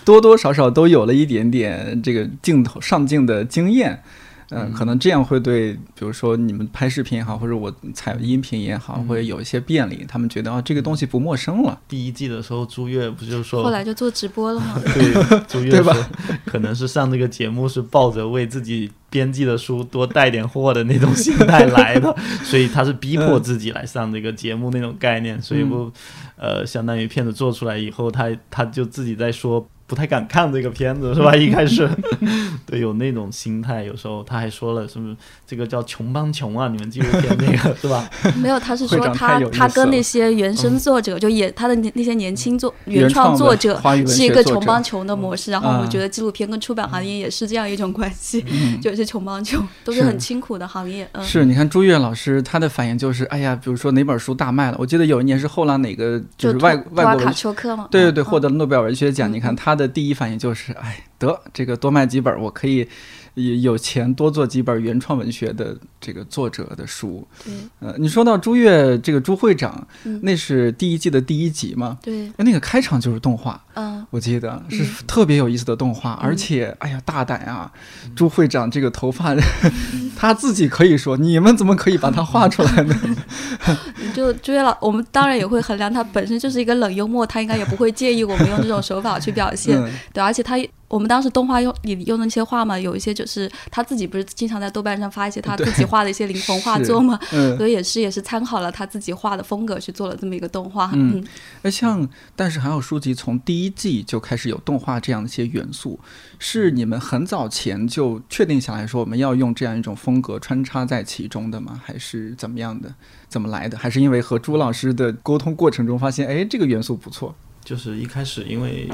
多多少少都有了一点点这个镜头上镜的经验。嗯，可能这样会对，比如说你们拍视频也好，或者我采音频也好，会有一些便利。他们觉得啊，这个东西不陌生了。第一季的时候，朱越不就说，后来就做直播了吗？对，朱越说，可能是上这个节目是抱着为自己编辑的书多带点货的那种心态来的，所以他是逼迫自己来上这个节目那种概念。所以不，呃，相当于片子做出来以后，他他就自己在说。不太敢看这个片子是吧？一开始，对，有那种心态。有时候他还说了，是不是这个叫“穷帮穷”啊？你们纪录片那个 是吧？没有，他是说他他跟那些原生作者，就也他的那些年轻作原创作者是一个穷帮穷的模式。然后我觉得纪录片跟出版行业也是这样一种关系，就是穷帮穷，都是很辛苦的行业。嗯，是你看朱越老师他的反应就是，哎呀，比如说哪本书大卖了，我记得有一年是后来哪个就是外外国卡丘克嘛，对对对，获得了诺贝尔文学奖。你看他。他的第一反应就是，哎，得这个多卖几本，我可以。有钱多做几本原创文学的这个作者的书。对，呃，你说到朱越这个朱会长，那是第一季的第一集嘛？对，那个开场就是动画，嗯，我记得是特别有意思的动画，而且，哎呀，大胆啊！朱会长这个头发，他自己可以说，你们怎么可以把他画出来呢？就朱越老，我们当然也会衡量他本身就是一个冷幽默，他应该也不会介意我们用这种手法去表现。对，而且他我们当时动画用里用的那些画嘛，有一些就是他自己不是经常在豆瓣上发一些他自己画的一些灵魂画作嘛，嗯，所以也是也是参考了他自己画的风格去做了这么一个动画。嗯嗯，那像但是还有书籍从第一季就开始有动画这样的一些元素，是你们很早前就确定下来说我们要用这样一种风格穿插在其中的吗？还是怎么样的？怎么来的？还是因为和朱老师的沟通过程中发现，哎，这个元素不错？就是一开始因为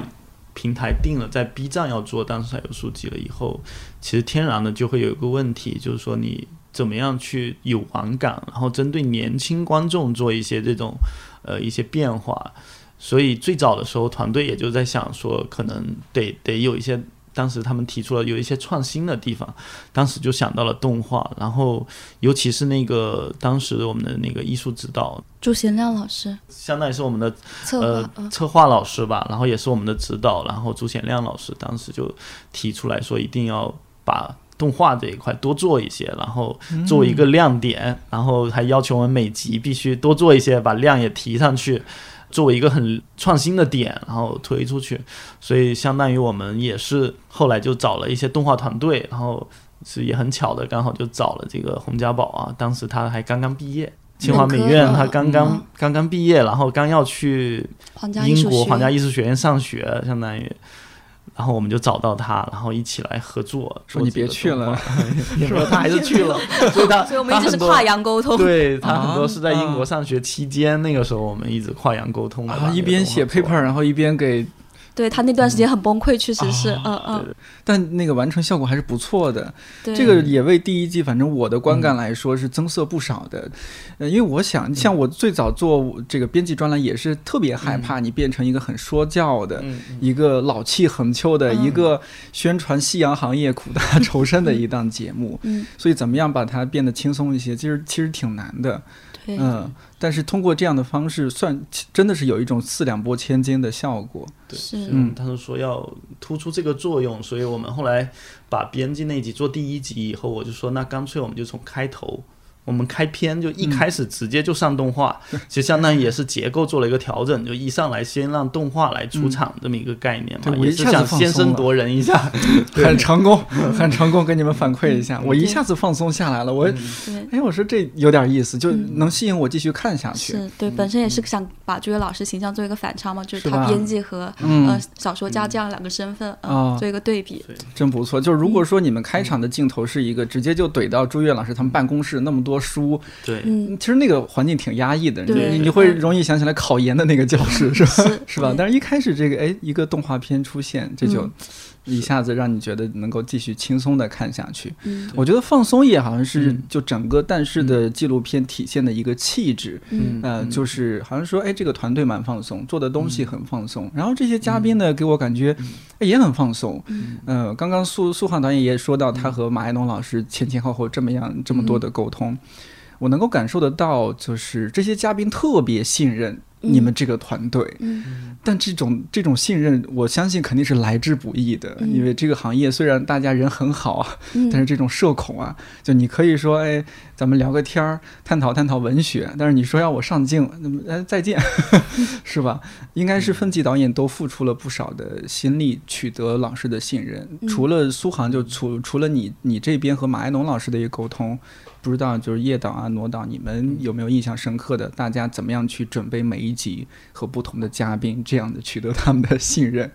平台定了在 B 站要做当时还有书籍了以后，其实天然的就会有一个问题，就是说你怎么样去有网感，然后针对年轻观众做一些这种呃一些变化。所以最早的时候，团队也就在想说，可能得得有一些。当时他们提出了有一些创新的地方，当时就想到了动画，然后尤其是那个当时我们的那个艺术指导，朱贤亮老师相当于是我们的策策划老师吧，然后也是我们的指导，然后朱贤亮老师当时就提出来说，一定要把动画这一块多做一些，然后作为一个亮点，然后还要求我们每集必须多做一些，把量也提上去。作为一个很创新的点，然后推出去，所以相当于我们也是后来就找了一些动画团队，然后是也很巧的，刚好就找了这个洪家宝啊，当时他还刚刚毕业，清华美院他刚刚、嗯。刚刚毕业，然后刚要去英国皇家艺术学院上学，相当于，然后我们就找到他，然后一起来合作。说你别去了，是吧，他还是去了，所以他 所以我们一直是跨洋沟通。对他很多是在英啊国上学期间，那个时候我们一直跨洋沟通的，啊，一边写 paper，然后一边给，对他那段时间很崩溃，确实是，嗯对嗯，但那个完成效果还是不错的。这个也为第一季，反正我的观感来说是增色不少的。呃，因为我想，像我最早做这个编辑专栏，也是特别害怕你变成一个很说教的。一个老气横秋的、嗯一个宣传夕阳行业苦大仇深的一档节目，嗯，所以怎么样把它变得轻松一些，其实其实挺难的。对，嗯，但是通过这样的方式，算真的是有一种四两拨千斤的效果。对，是嗯他们说要突出这个作用，所以我们后来把编辑那集做第一集以后，我就说那干脆我们就从开头。我们开篇就一开始直接就上动画，其实相当于也是结构做了一个调整，就一上来先让动画来出场这么一个概念嘛，对我一也是想先声夺人一下。很成功，很成功，跟你们反馈一下，我一下子放松下来了。我，对。哎，我说这有点意思，就嗯能吸引我继续看下去。是对，本身也是想把朱越老师形象做一个反差嘛，就是他编辑和嗯呃小说家这样两个身份，做一个对比。真不错。就是如果说你们开场的镜头是一个直接就怼到朱越老师他们办公室那么多书，对，嗯，其实那个环境挺压抑的，你你会容易想起来考研的那个教室，是吧？是。是吧？但是一开始这个哎一个动画片出现，这就嗯一下子让你觉得能够继续轻松的看下去。嗯。我觉得放松也好像是嗯。就整个但是的纪录片体现的一个气质。嗯。呃，嗯。就是好像说，哎，这个团队蛮放松，做的东西很放松，然后这些嘉宾呢，给我感觉哎也很放松。嗯。呃，刚刚苏苏杭导演也说到，他和马爱农老师前前后后这么样这么多的沟通，我能够感受得到，就是这些嘉宾特别信任你们这个团队，嗯。但这种这种信任，我相信肯定是来之不易的，嗯。因为这个行业虽然大家人很好啊，嗯，但是这种社恐啊，就你可以说，哎，咱们聊个天儿，探讨探讨文学，但是你说要我上镜，那么哎再见，是吧？应该是分级导演都付出了不少的心力，取得老师的信任。嗯。除了苏杭，就除除了你你这边和马爱农老师的一个沟通，不知道就是叶导啊、挪导，你们有没有印象深刻的？大家怎么样去准备每一集和不同的嘉宾，这样的取得他们的信任？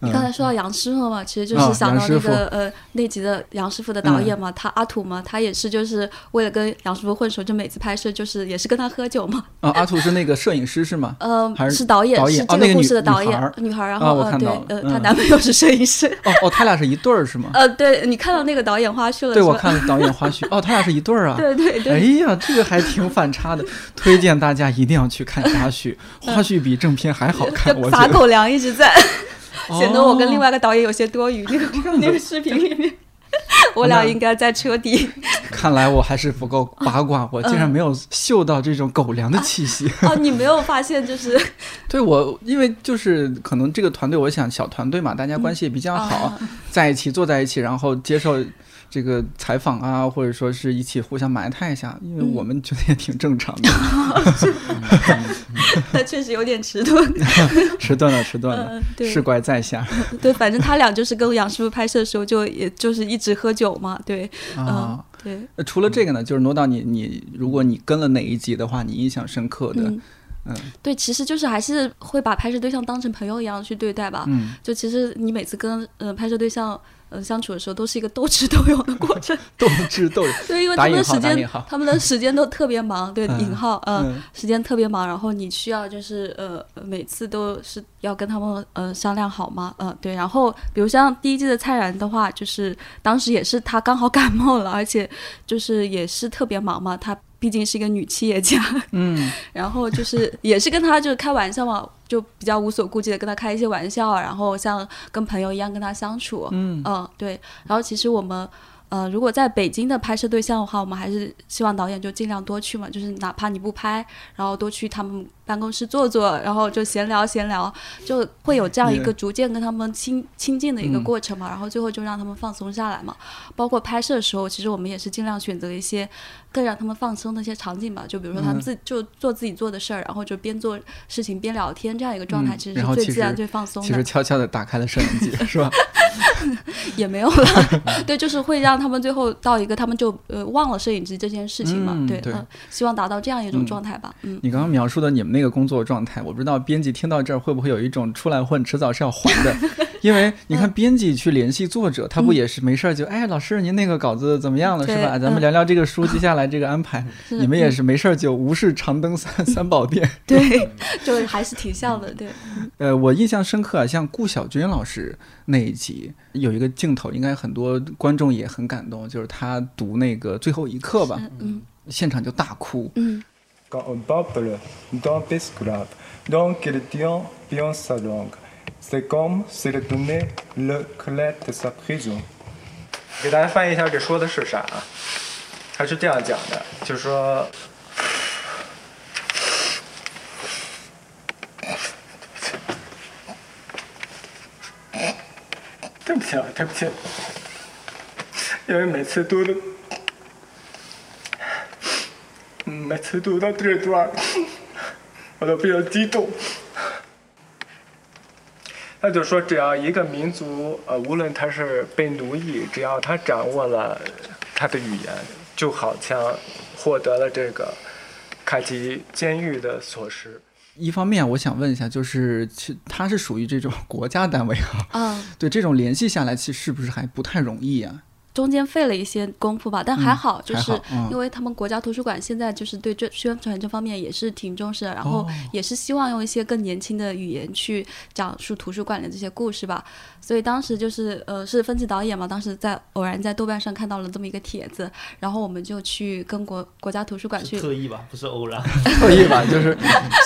你刚才说到杨师傅嘛，其实就啊是想到那个呃那集的杨师傅的导演嘛，他阿土嘛，他也是就是为了跟杨师傅混熟，就每次拍摄就是也是跟他喝酒嘛，啊，阿土是那个摄影师是吗？呃还是是导演导演是这个故事的导演女孩儿女孩，然后呃对呃嗯她男朋友是摄影师，哦哦，他俩是一对儿是吗？呃对你看到那个导演花絮了对？我看了导演花絮，哦，他俩是一对儿啊。对对对。哎，呀，这个还挺反差的，推荐大家一定要去看花絮，花絮比正片还好看。撒狗粮一直在，显得我跟另哦外一个导演有些多余。那个那个视频里面，我俩应该在车底。看来我还是不够八卦，我竟然没有嗅到这种狗粮的气息。哦，你没有发现就是？对我，因为就是可能这个团队，我想小团队嘛，大家关系也比较好，啊在一起坐在一起，然后接受这个采访啊，或者说是一起互相埋汰一下，因为嗯我们觉得也挺正常的，他确实有点迟钝。迟钝了，迟钝了，是怪在下 对，反正他俩就是跟杨师傅拍摄的时候，就也就是一直喝酒嘛。对，啊嗯。，对，除了这个呢，就是挪到你你，如果你跟了哪一集的话，你印象深刻的，嗯嗯对，其实就是还是会把拍摄对象当成朋友一样去对待吧。嗯，就其实你每次跟呃拍摄对象呃相处的时候，都是一个斗智斗勇的过程。斗智斗勇，对，因为他们的时间他们的时间都特别忙，对，嗯引号，嗯、嗯时间特别忙，然后你需要就是呃每次都是要跟他们呃商量好吗，嗯、对，然后比如像第一季的蔡然的话，就是当时也是他刚好感冒了，而且就是也是特别忙嘛，她毕竟是一个女企业家，嗯 然后就是也是跟他就是开玩笑嘛，就比较无所顾忌的跟他开一些玩笑，然后像跟朋友一样跟他相处，嗯嗯，对。然后其实我们，呃，如果在北京的拍摄对象的话，我们还是希望导演就尽量多去嘛，就是哪怕你不拍，然后多去他们办公室坐坐，然后就闲聊闲聊，就会有这样一个逐渐跟他们亲亲近的一个嗯。过程嘛。然后最后就让他们放松下来嘛。包括拍摄的时候，其实我们也是尽量选择一些更让他们放松的一些场景吧，就比如说他们嗯。自、就做自己做的事儿，然后就边做事情边聊天这样一个状态，嗯其实是最自然、最放松的。其实。悄悄的打开了摄影机，是吧？也没有了，对，就是会让他们最后到一个他们就呃忘了摄影机这件事情嘛，对，嗯希望达到这样一种嗯。状态吧，嗯，你刚刚描述的你们那个工作状态，我不知道编辑听到这儿会不会有一种出来混，迟早是要还的。因为你嗯看，编辑去联系作者，他不也是没事儿就哎，老师您那个稿子怎么样了，是吧？咱们嗯聊聊这个书接下来这个安排。你们也嗯是没事儿就无事长登三 三宝殿。对，就还是挺像的，对，呃，我印象深刻啊，像顾晓军老师那一集有一个镜头，应该很多观众也很感动，就是他读那个最后一课吧，嗯现场就大哭。嗯 Quand on parle d'un esclave, donc il tient bien sa langue. C'est comme s'il donnait le clé de sa prison. 给大家翻译一下这说的是啥啊？他是这样讲的，就是说，对不起啊，对不起，因为每次读的。 嗯，每次读到这段，我都比较激动。他就说，只要一个民族，呃，无论他是被奴役，只要他掌握了他的语言，就好像获得了这个开启监狱的锁匙。一方面，我想问一下，就是其它是属于这种国家单位啊，嗯，对这种联系下来，其实是不是还不太容易啊？中间费了一些功夫吧，但还好，就是因为他们国家图书馆现在就是对这宣传这方面也是挺重视的，然后哦也是希望用一些更年轻的语言去讲述图书馆的这些故事吧。所以当时就是呃是分级导演嘛，当时在偶然在豆瓣上看到了这么一个帖子，然后我们就去跟国国家图书馆去特意吧，不是偶然。特意吧，就是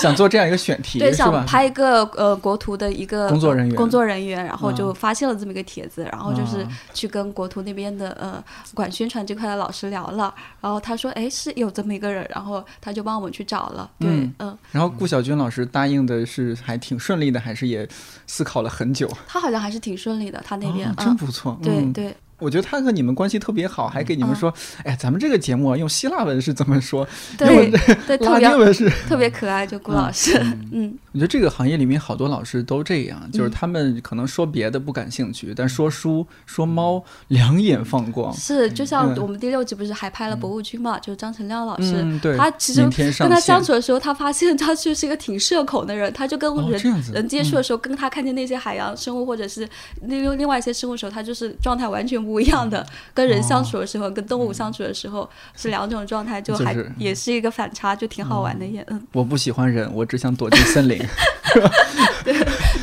想做这样一个选题，对，想？拍一个呃国图的一个工作人员工作人员，然后啊就发现了这么一个帖子，然后就是啊去跟国图那边的呃管宣传这块的老师聊了，然后他说，哎，是有这么一个人，然后他就帮我们去找了，对，嗯嗯，然后顾晓军老师答应的是还挺顺利的，还是也思考了很久？他好像还是挺顺利的，他那边，真不错。嗯对对，我觉得他和你们关系特别好，还给你们嗯。说，哎，咱们这个节目啊，用希腊文是怎么说？对用对，特拉别丁文是。特别可爱，就顾老师，嗯，我觉得这个行业里面好多老师都这样，就是他们可能说别的不感兴趣，但说书、说猫两眼放光。是，就像嗯。我们第六集不是还拍了博物君嘛，就是张成亮老师，嗯，对。他其实跟他相处的时候，他发现他就是一个挺社恐的人，他就跟哦人、这样子。人接触的时候，跟他看见那些海洋生物或者是另另外一些生物的时候，他就是状态完全不一样的。跟人相处的时候，跟动物相处的时候是两种状态，就还、就是也是一个反差，就挺好玩的也。嗯，我不喜欢人，我只想躲进森林，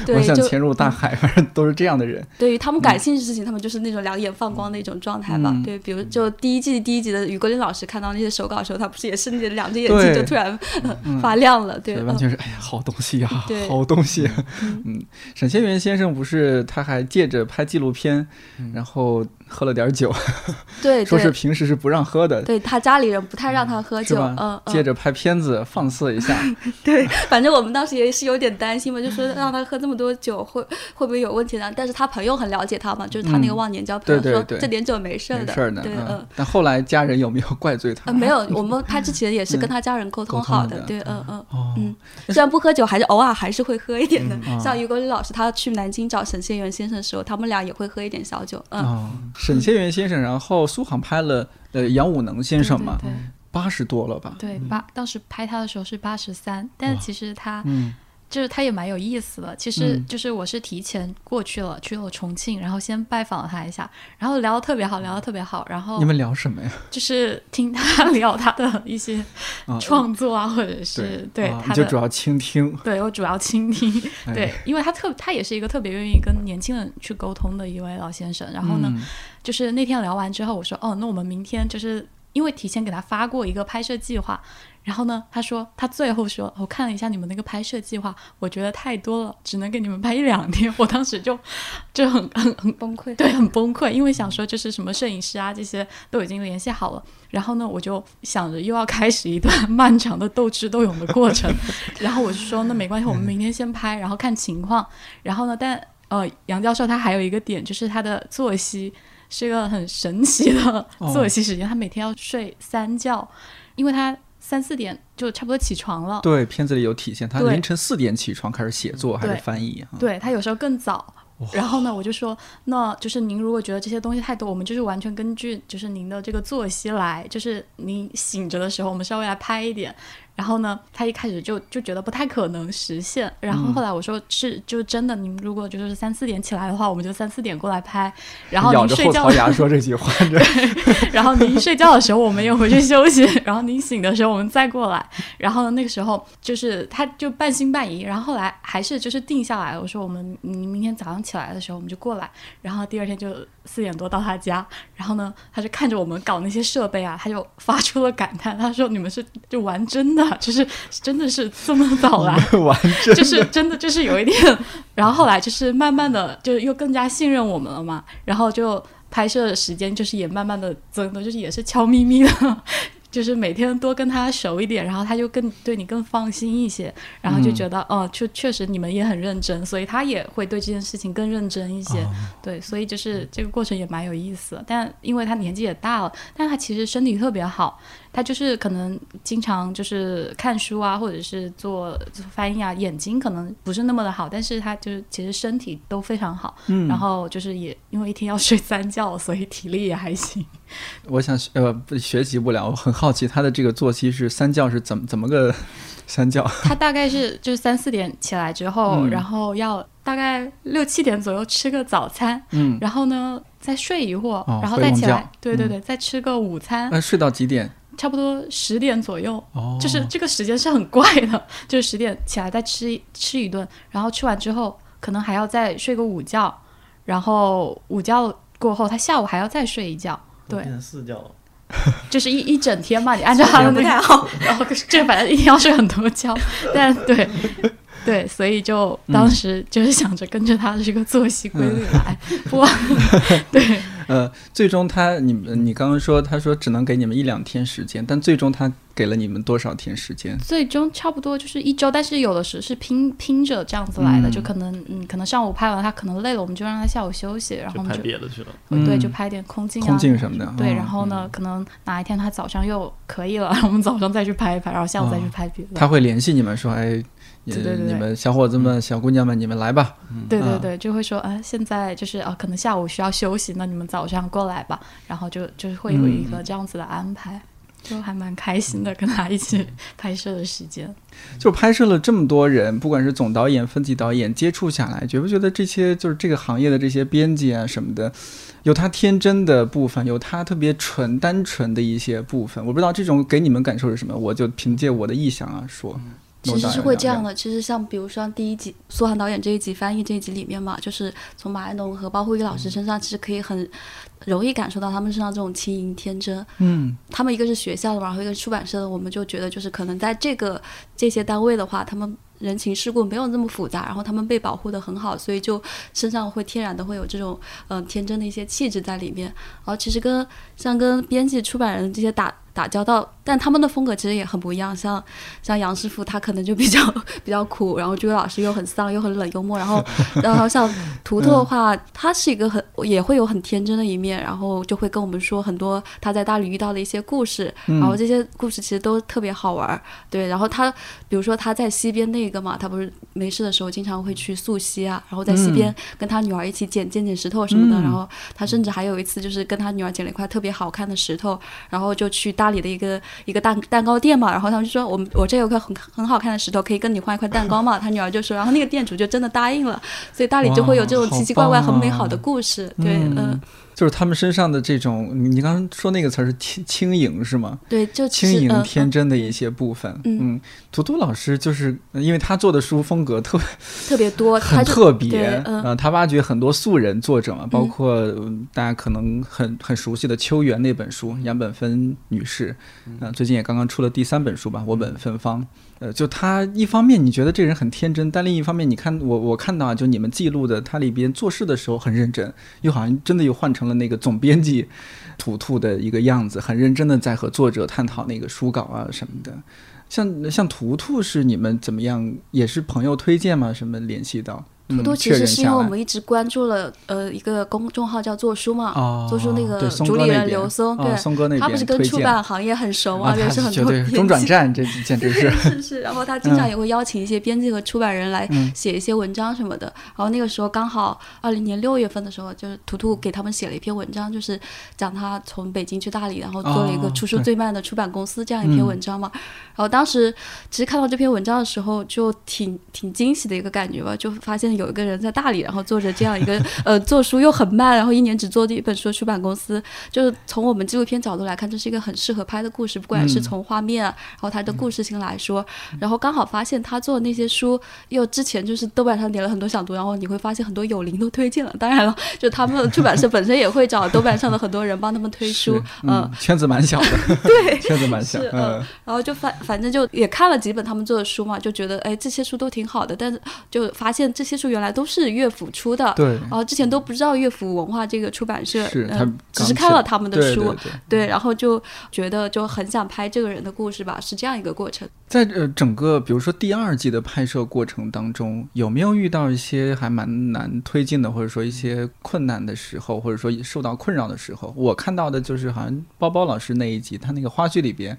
对，我想潜入大海，反正都是这样的人。对于他们感兴趣的事情，他们就是那种两眼放光的一种状态吧。嗯对，比如就第一季第一集的雨果林老师看到那些手稿的时候，他不是也是那两只眼睛就突然、发亮了？对，完全是哎呀，好东西呀、好东西、嗯，沈先元先生不是他还借着拍纪录片，然后喝了点酒，对说是，平时是不让喝的，对他家里人不太让他喝酒，嗯嗯，接着拍片子放肆一下，对，反正我们当时也是有点担心嘛，就说让他喝这么多酒会会不会有问题呢？但是他朋友很了解他嘛，就是他那个嗯忘年交朋友说这点酒没事儿的，没事儿的。对，嗯。嗯。，但后来家人有没有怪罪他？呃，没有，我们拍之前也是跟嗯他家人沟通好的，对，嗯嗯。哦，嗯，虽然不喝酒，还是偶尔还是会喝一点的。嗯像于国立老师，他去南京找沈先元先生的时候，他们俩也会喝一点小酒，嗯，哦，沈先元先生，然后苏杭拍了呃杨武能先生嘛，八十多了吧？对对八当时拍他的时候是八十三，但是其实他嗯就是他也蛮有意思的。其实嗯就是我是提前过去了，去了重庆，然后先拜访了他一下，然后聊得特别好，聊得特别好，然后你们聊什么呀？就是听他 聊他的一些啊创作啊，或者是对啊他就主要倾听。对我主要倾听，哎对，因为他特他也是一个特别愿意跟年轻人去沟通的一位老先生。然后呢，嗯就是那天聊完之后，我说哦，那我们明天就是因为提前给他发过一个拍摄计划，然后呢，他说他最后说，我看了一下你们那个拍摄计划，我觉得太多了，只能给你们拍一两天。我当时就就很很很崩溃。对，很崩溃，因为想说就是什么摄影师啊这些都已经联系好了，然后呢，我就想着又要开始一段漫长的斗智斗勇的过程，然后我就说那没关系，我们明天先拍，然后看情况，然后呢，但呃，杨教授他还有一个点就是他的作息是一个很神奇的哦作息时间，他每天要睡三觉，因为他三四点就差不多起床了，对，片子里有体现，他凌晨四点起床开始写作还是翻译啊？对他有时候更早。然后呢，我就说，那就是您如果觉得这些东西太多，我们就是完全根据就是您的这个作息来，就是您醒着的时候，我们稍微来拍一点。然后呢，他一开始就就觉得不太可能实现。然后后来我说是，就真的，您如果就是三四点起来的话，我们就三四点过来拍。然后您睡觉后槽牙说这句话，这 然后您睡觉的时候，我们又回去休息；然后您醒的时候，我们再过来。然后那个时候就是他就半信半疑，然后后来还是就是定下来了。我说我们你明天早上起来的时候我们就过来。然后第二天就四点多到他家，然后呢他就看着我们搞那些设备啊，他就发出了感叹，他说你们是就玩真的，就是真的是这么早来。玩真就是真的就是有一点，然后后来就是慢慢的就又更加信任我们了嘛，然后就拍摄的时间就是也慢慢的增多，就是也是悄咪咪的。就是每天多跟他熟一点，然后他就更对你更放心一些，然后就觉得哦，就确实你们也很认真，所以他也会对这件事情更认真一些。对，所以就是这个过程也蛮有意思的。但因为他年纪也大了，但他其实身体特别好，他就是可能经常就是看书啊，或者是做做翻译啊，眼睛可能不是那么的好，但是他就是其实身体都非常好。嗯然后就是也因为一天要睡三觉，所以体力也还行。我想学呃不学习不了，我很好奇他的这个作息是三觉是怎么怎么个三觉？他大概是就是三四点起来之后，嗯然后要大概六七点左右吃个早餐，嗯，然后呢再睡一会儿，哦然后再起来，对对嗯对，再吃个午餐，那睡到几点？差不多十点左右。哦，就是这个时间是很怪的，就是十点起来再吃一吃一顿，然后吃完之后可能还要再睡个午觉，然后午觉过后他下午还要再睡一觉，对变成四觉了。就是一一整天嘛，你按照他的那个，不太好。然后这反正一天要睡很多觉，但对对，所以就当时就是想着跟着他的这个作息规律来，不过 对呃，最终他你们你刚刚说他说只能给你们一两天时间，但最终他给了你们多少天时间？最终差不多就是一周，但是有的时是拼拼着这样子来的，嗯就可能嗯，可能上午拍完他可能累了，我们就让他下午休息，然后拍我们就别的去了。对，嗯就拍点空镜啊、空镜什么的对，哦然后呢，可能哪一天他早上又可以了，我们早上再去拍一拍，然后下午再去拍别的。他会联系你们说，哎，也对对对你们小伙子们、小姑娘们，你们来吧。啊对对对，就会说，啊，现在就是啊，可能下午需要休息，那你们早上过来吧，然后就就是会有一嗯个这样子的安排，就还蛮开心的，跟他一起 拍摄的时间。就拍摄了这么多人，不管是总导演、分级导演，接触下来，觉不觉得这些就是这个行业的这些编辑啊什么的，有他天真的部分，有他特别纯单纯的一些部分。我不知道这种给你们感受是什么，我就凭借我的臆想啊说。其实是会这样的。其实像比如说第一集苏涵导演这一集翻译这一集里面嘛，就是从马爱农和包括玉老师身上，其实可以很容易感受到他们身上这种轻盈天真。嗯他们一个是学校的嘛，然后一个是出版社的，我们就觉得就是可能在这个这些单位的话，他们人情世故没有那么复杂，然后他们被保护的很好，所以就身上会天然的会有这种嗯、呃天真的一些气质在里面。然后其实跟像跟编辑、出版人这些打打交道，但他们的风格其实也很不一样。像像杨师傅他可能就比较 比较苦，然后朱伟老师又很丧又很冷幽默，然后 然后像图图的话，他是一个很也会有很天真的一面，然后就会跟我们说很多他在大理遇到的一些故事，然后这些故事其实都特别好玩儿。对，然后他比如说他在西边那个嘛，他不是没事的时候经常会去溯溪啊，然后在西边跟他女儿一起捡捡捡石头什么的，嗯然后他甚至还有一次就是跟他女儿捡了一块特别好看的石头，然后就去大理的一个一个蛋蛋糕店嘛，然后他们就说我们我这有块很很好看的石头，可以跟你换一块蛋糕嘛？他女儿就说，然后那个店主就真的答应了，所以大理就会有这种奇奇怪怪、很美好啊的故事。对，嗯嗯，就是他们身上的这种，你你刚刚说那个词儿是轻轻盈是吗？对，就轻盈天真的一些部分。嗯嗯，图图老师就是因为他做的书风格特别 特别多，他很特别对，嗯呃，他挖掘很多素人作者嘛，包嗯括、嗯大家可能很很熟悉的《秋园》那本书，杨本芬女士，呃，最近也刚刚出了第三本书吧，《我本芬芳》。呃，就他一方面你觉得这人很天真，但另一方面你看我我看到啊，就你们记录的他里边做事的时候很认真，又好像真的又换成了那个总编辑 图图的一个样子，很认真的在和作者探讨那个书稿啊什么的。像像图图是你们怎么样？也是朋友推荐吗？什么联系到？图图嗯其实是因为我们一直关注了呃一个公众号叫做书嘛，哦，做出那个主理人刘松，哦对，松哥那边他不是跟出版行业很熟啊，嘛，也他是很多中转站，这简直是。是是，然后他经常也会邀请一些编辑和出版人来嗯。写一些文章什么的。然后那个时候刚好二零年六月份的时候，就是图图给他们写了一篇文章，就是讲他从北京去大理，然后做了一个哦出书最慢的出版公司这样一篇嗯文章嘛。然后当时其实看到这篇文章的时候，就挺挺惊喜的一个感觉吧，就发现有一个人在大理，然后做着这样一个 呃做书又很慢，然后一年只做一本书的出版公司，就是从我们纪录片角度来看，这是一个很适合拍的故事，不管是嗯。从画面啊，然后它的故事性来说，然后刚好发现他做的那些书，又之前就是豆瓣上点了很多想读，然后你会发现很多友邻都推荐了。当然了，就他们出版社本身也会找豆瓣上的很多人帮他们推书，嗯嗯，圈子蛮小的，对，圈子蛮小，嗯。嗯，然后就反反正就也看了几本他们做的书嘛，就觉得哎这些书都挺好的，但是就发现这些书原来都是乐府出的，对，然后之前都不知道乐府文化这个出版社，是他嗯，只是看了他们的对书，对对。对，然后就觉得就很想拍这个人的故事吧，是这样一个过程。在呃整个比如说第二季的拍摄过程当中，有没有遇到一些还蛮难推进的，或者说一些困难的时候，或者说受到困扰的时候？我看到的就是好像包包老师那一集，他那个花絮里边。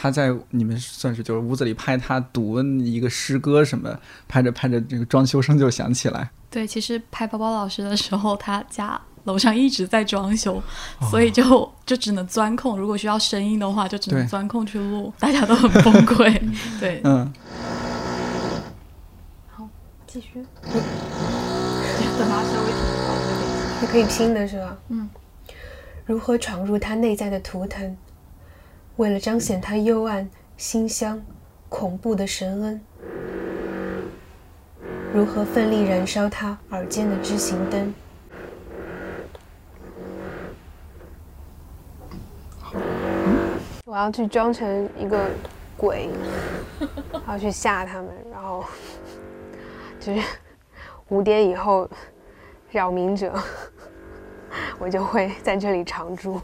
他在你们算是就是屋子里拍他读一个诗歌什么，拍着拍着这个装修声就响起来，对，其实拍包包老师的时候，他家楼上一直在装修，哦所以就就只能钻空。如果需要声音的话，就只能钻空去录，大家都很崩溃。对，嗯，继续，等他稍微你可以拼的是吧？嗯。如何闯入他内在的图腾？为了彰显他幽暗、馨香、恐怖的神恩。如何奋力燃烧他耳间的知行灯？我要去装成一个鬼，要去吓他们，然后就是 五点以后扰民者，我就会在这里常住。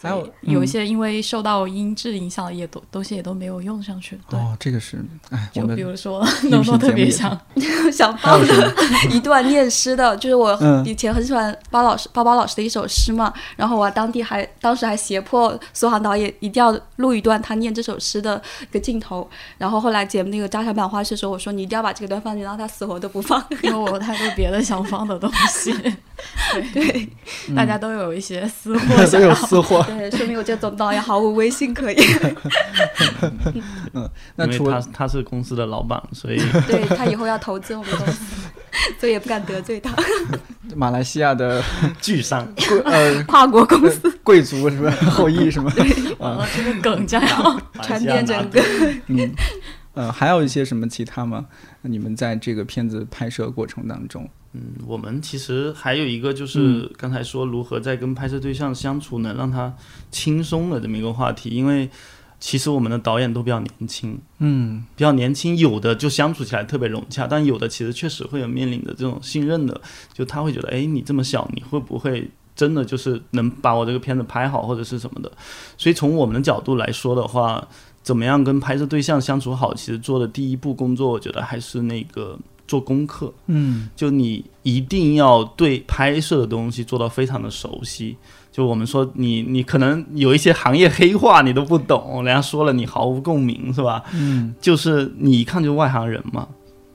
还有有一嗯些因为受到音质影响，也都东西也都没有用上去。对，哦，这个是，哎，我们就比如说音 诺诺特别想，想放的？一段念诗的，就是我嗯以前很喜欢包老师包包老师的一首诗嘛，然后我当地还当时还胁迫苏杭导演一定要录一段他念这首诗的一个镜头，然后后来节目那个加长版花絮的时候，我说你一定要把这个段放进，然后他死活都不放。因为我有太多别的想放的东西。对对大家都有一些私货嗯都有想要。私货。对，说明我这个总导演毫无威信可言。那除了因为他他是公司的老板，所以 对他以后要投资我们公司，所以也不敢得罪他。马来西亚的巨商。呃跨国公司贵族是吧？后裔什么？完了，这个梗将要传遍整个。嗯，呃，还有一些什么其他吗？你们在这个片子拍摄过程当中，嗯，我们其实还有一个就是嗯刚才说如何在跟拍摄对象相处能让他轻松的这么一个话题，因为其实我们的导演都比较年轻，嗯。比较年轻，有的就相处起来特别融洽，但有的其实确实会有面临的这种信任的，就他会觉得，哎，你这么小，你会不会真的就是能把我这个片子拍好，或者是什么的？所以从我们的角度来说的话，怎么样跟拍摄对象相处好，其实做的第一步工作，我觉得还是那个做功课。嗯就你一定要对拍摄的东西做到非常的熟悉。就我们说你，你可能有一些行业黑话你都不懂，人家说了你毫无共鸣，是吧？嗯就是你一看就是外行人嘛。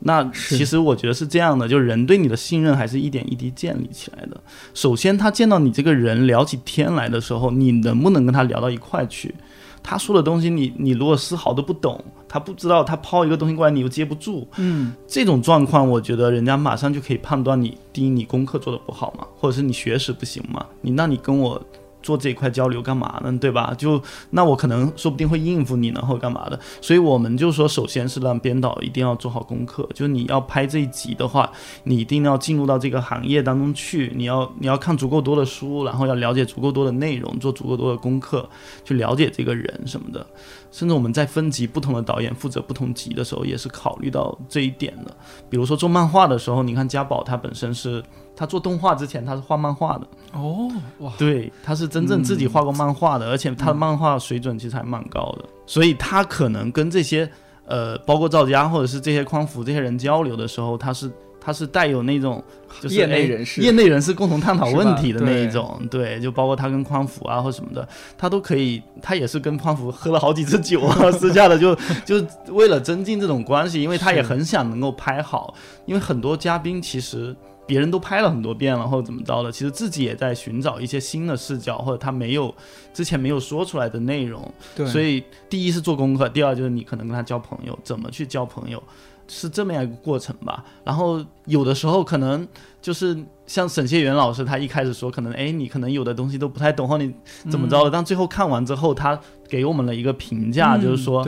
那其实我觉得是这样的，就是人对你的信任还是一点一滴建立起来的。首先，他见到你这个人聊起天来的时候，你能不能跟他聊到一块去？他说的东西你，你如果丝毫都不懂，他不知道，他抛一个东西过来，你又接不住，嗯这种状况，我觉得人家马上就可以判断你，第一，你功课做的不好嘛，或者是你学识不行嘛，你那你跟我做这一块交流干嘛呢？对吧？就那我可能说不定会应付你呢，或者干嘛的。所以我们就说，首先是让编导一定要做好功课，就是你要拍这一集的话，你一定要进入到这个行业当中去，你要你要看足够多的书，然后要了解足够多的内容，做足够多的功课，去了解这个人什么的。甚至我们在分级不同的导演负责不同级的时候，也是考虑到这一点的。比如说做漫画的时候，你看家宝他本身是他做动画之前他是画漫画的，哦哇。对，他是真正自己画过漫画的，而且他的漫画水准其实还蛮高的，所以他可能跟这些呃，包括赵家或者是这些匡扶这些人交流的时候，他是他是带有那种就是业内哎人士业内人士共同探讨问题的那一种，对，就包括他跟匡扶啊或什么的，他都可以，他也是跟匡扶喝了好几次酒啊，私下的就就为了增进这种关系，因为他也很想能够拍好，因为很多嘉宾其实。别人都拍了很多遍了，或者怎么着的，其实自己也在寻找一些新的视角，或者他没有之前没有说出来的内容。对，所以第一是做功课，第二就是你可能跟他交朋友，怎么去交朋友，是这么样一个过程吧。然后有的时候可能就是像沈谢元老师，他一开始说可能哎你可能有的东西都不太懂，或你怎么着的，但最后看完之后，他给我们了一个评价，嗯就是说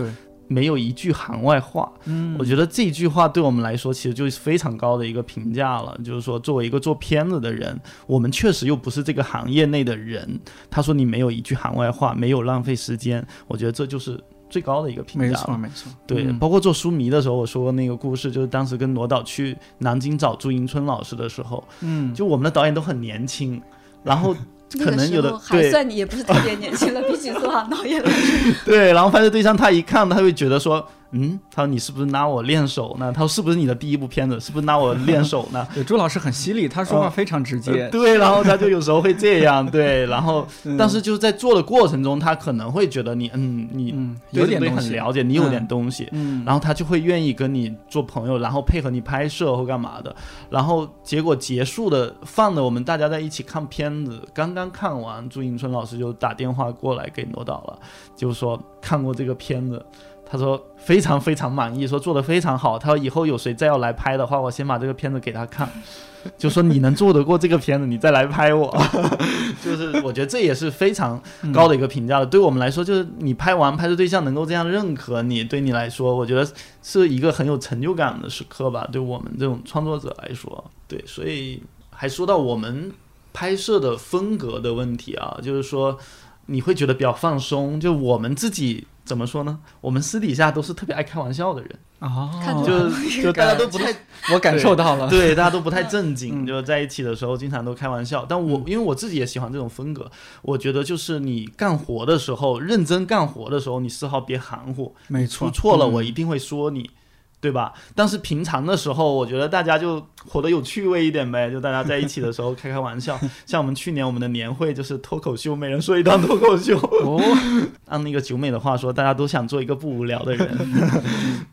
没有一句行外话。嗯我觉得这句话对我们来说，其实就是非常高的一个评价了。就是说，作为一个做片子的人，我们确实又不是这个行业内的人。他说你没有一句行外话，没有浪费时间，我觉得这就是最高的一个评价没。错没错，对，嗯。包括做书迷的时候，我说过那个故事，就是当时跟罗导去南京找朱迎春老师的时候，嗯。就我们的导演都很年轻，然后可能有的还对。算也不是特别年轻了，比起苏杭导演来说，对，然后拍摄对象他一看，他会觉得说，嗯，他说你是不是拿我练手呢？他说是不是你的第一部片子？是不是拿我练手呢？对朱老师很犀利，他说话非常直接呃，对，然后他就有时候会这样，对，然后嗯但是就是在做的过程中，他可能会觉得你，嗯，你有点东西西很了解，你有嗯点东西，嗯，然后他就会愿意跟你做朋友，然后配合你拍摄或干嘛的。然后结果结束的放的我们大家在一起看片子，刚刚看完，朱迎春老师就打电话过来给罗导了，就是说看过这个片子。他说非常非常满意，说做的非常好。他说以后有谁再要来拍的话，我先把这个片子给他看，就说你能做得过这个片子，你再来拍我。就是我觉得这也是非常高的一个评价了。对我们来说，就是你拍完拍摄对象能够这样认可你，对你来说，我觉得是一个很有成就感的时刻吧。对我们这种创作者来说，对，所以还说到我们拍摄的风格的问题啊，就是说你会觉得比较放松，就我们自己。怎么说呢？我们私底下都是特别爱开玩笑的人，哦，看出就 就大家都不太我感受到了，对，大家都不太正经，嗯。就在一起的时候经常都开玩笑。但我因为我自己也喜欢这种风格，我觉得就是你干活的时候，认真干活的时候，你丝毫别含糊，没错，出错了嗯。我一定会说你。对吧？但是平常的时候，我觉得大家就活得有趣味一点呗，就大家在一起的时候开开玩笑。像我们去年我们的年会就是脱口秀，每人说一段脱口秀。哦，按那个九美的话说，大家都想做一个不无聊的人，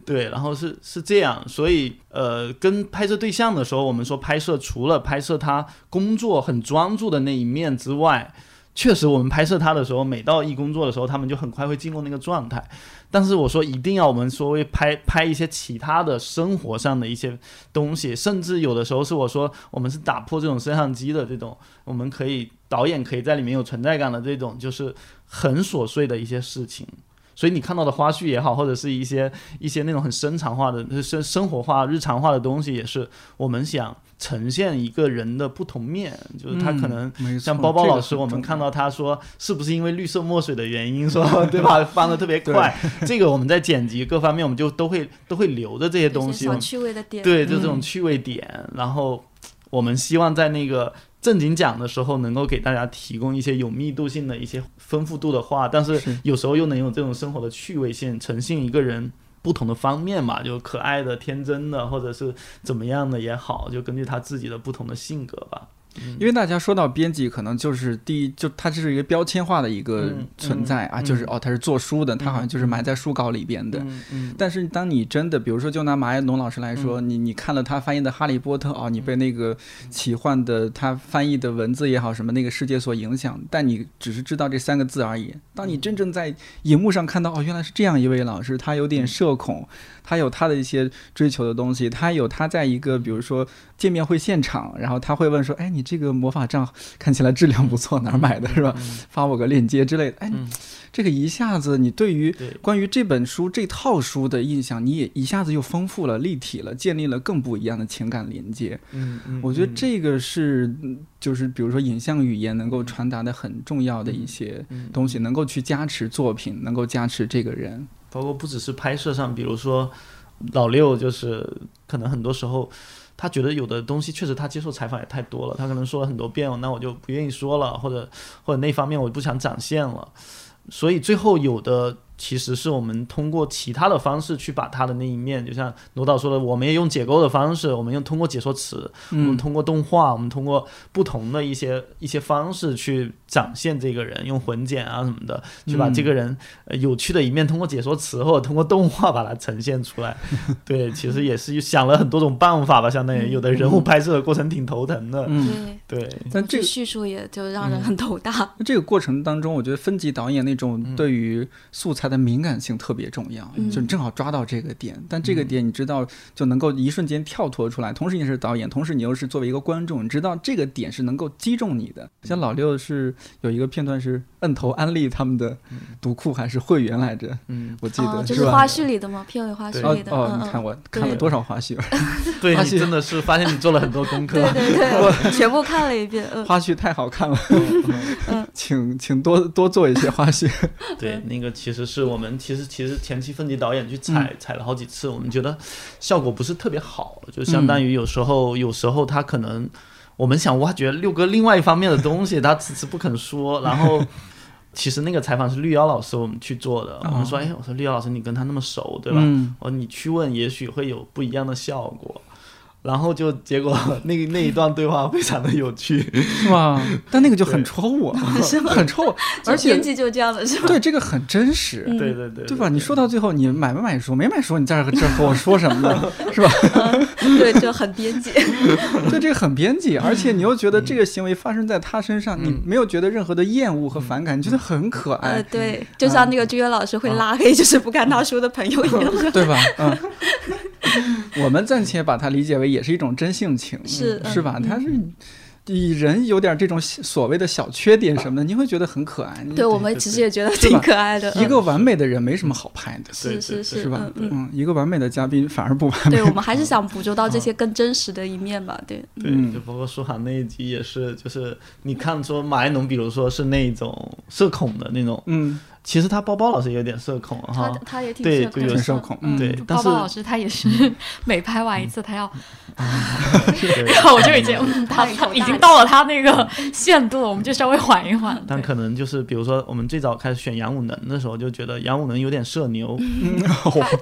对，然后是是这样，所以呃，跟拍摄对象的时候，我们说拍摄除了拍摄他工作很专注的那一面之外，确实我们拍摄他的时候，每到一工作的时候，他们就很快会进入那个状态。但是我说一定要我们说为拍拍一些其他的生活上的一些东西，甚至有的时候是我说我们是打破这种摄像机的这种，我们可以导演可以在里面有存在感的这种，就是很琐碎的一些事情。所以你看到的花絮也好，或者是一些一些那种很生产化的、生生活化、日常化的东西，也是我们想呈现一个人的不同面。就是他可能像包包老师，我们看到他说是不是因为绿色墨水的原因，说对吧，翻的特别快。这个我们在剪辑各方面，我们就都会都会留着这些东西。趣味的点，对，就这种嗯趣味点。然后我们希望在那个正经讲的时候，能够给大家提供一些有密度性的一些丰富度的话，但是是有时候又能有这种生活的趣味性，呈现一个人。不同的方面嘛，就可爱的、天真的，或者是怎么样的也好，就根据他自己的不同的性格吧。因为大家说到编辑，可能就是第一，就它这是一个标签化的一个嗯存在啊，嗯就是哦，他是做书的，他好像就是埋在书稿里边的。但是当你真的，比如说，就拿马爱农老师来说，你你看了他翻译的《哈利波特》哦，你被那个奇幻的他翻译的文字也好，什么那个世界所影响，但你只是知道这三个字而已。当你真正在荧幕上看到，哦，原来是这样一位老师，他有点社恐，他有他的一些追求的东西，他有他在一个比如说见面会现场，然后他会问说，哎，你这个魔法杖看起来质量不错，哪儿买的是吧？发我个链接之类的，哎，嗯这个一下子你对于关于这本书这套书的印象，你也一下子又丰富了、立体了，建立了更不一样的情感连接。嗯嗯，我觉得嗯这个是，嗯就是比如说影像语言能够传达的很重要的一些嗯东西，能够去加持作品，能够加持这个人。包括不只是拍摄上，比如说老六，就是可能很多时候他觉得有的东西确实他接受采访也太多了，他可能说了很多遍，那我就不愿意说了，或者或者那方面我不想展现了，所以最后有的其实是我们通过其他的方式去把他的那一面，就像罗导说的，我们也用解构的方式，我们用通过解说词，我们嗯，通过动画，我们通过不同的一些一些方式去展现这个人，用混剪啊什么的，去把嗯这个人、呃有趣的一面通过解说词或者通过动画把它呈现出来。对，其实也是想了很多种办法吧，相当于有的人物拍摄的过程挺头疼的。嗯，对，但这个叙述也就让人很头大。这个过程当中，我觉得分级导演那种嗯对于素材的敏感性特别重要，嗯就正好抓到这个点。但这个点你知道，就能够一瞬间跳脱出来，同时你是导演，同时你又是作为一个观众，你知道这个点是能够击中你的。像老六是有一个片段是摁头安利他们的读库还是会员来着，嗯，我记得、哦，就是？花絮里的吗？片尾花絮里的，哦你看嗯，我看了多少花絮，对发现你真的是发现你做了很多功课。对对对，全部看了一遍，嗯，花絮太好看了，嗯请请多多做一些花絮。对，那个其实是我们其实其实前期分级导演去采、采了好几次，我们觉得效果不是特别好，就相当于有时候、有时候他可能我们想挖掘六哥另外一方面的东西，他迟迟不肯说，然后。其实那个采访是绿妖老师我们去做的，我们说，哎，我说绿妖老师你跟他那么熟，对吧？嗯我说你去问，也许会有不一样的效果。然后就结果 那个那一段对话非常的有趣，是吧？但那个就很戳我，很戳我，而且编辑就这样的是吧？对这个很真实，嗯对对对，对吧？你说到最后，你买没买书？没买书，你在这儿这和我说什么呢？是吧？对，就很编辑。对，这个很编辑，而且你又觉得这个行为发生在他身上，你嗯没有觉得任何的厌恶和反感，你觉得很可呃，爱，对，就像那个军乐老师会拉黑，就是不看他书的朋友一样。对吧？嗯，我们暂且把它理解为也是一种真性情，是是吧？嗯他是。以人有点这种所谓的小缺点什么的，你会觉得很可爱。对我们其实也觉得挺可爱的。一个完美的人没什么好拍的，是是是，是吧？嗯一个完美的嘉宾反而不完美。对我们还是想捕捉到这些更真实的一面吧。对，对，嗯就包括舒涵那一集也是，就是你看说马爱农，比如说是那种社恐的那种，嗯，其实他包包老师有点社恐哈，他也挺对就有社恐的。挺社恐，嗯，对，但包是包老师他也是 每拍完一次，他要，对然后我就已经，嗯。他他已经到了他那个限度了，我们就稍微缓一缓。但可能就是比如说我们最早开始选杨武能的时候，就觉得杨武能有点社牛，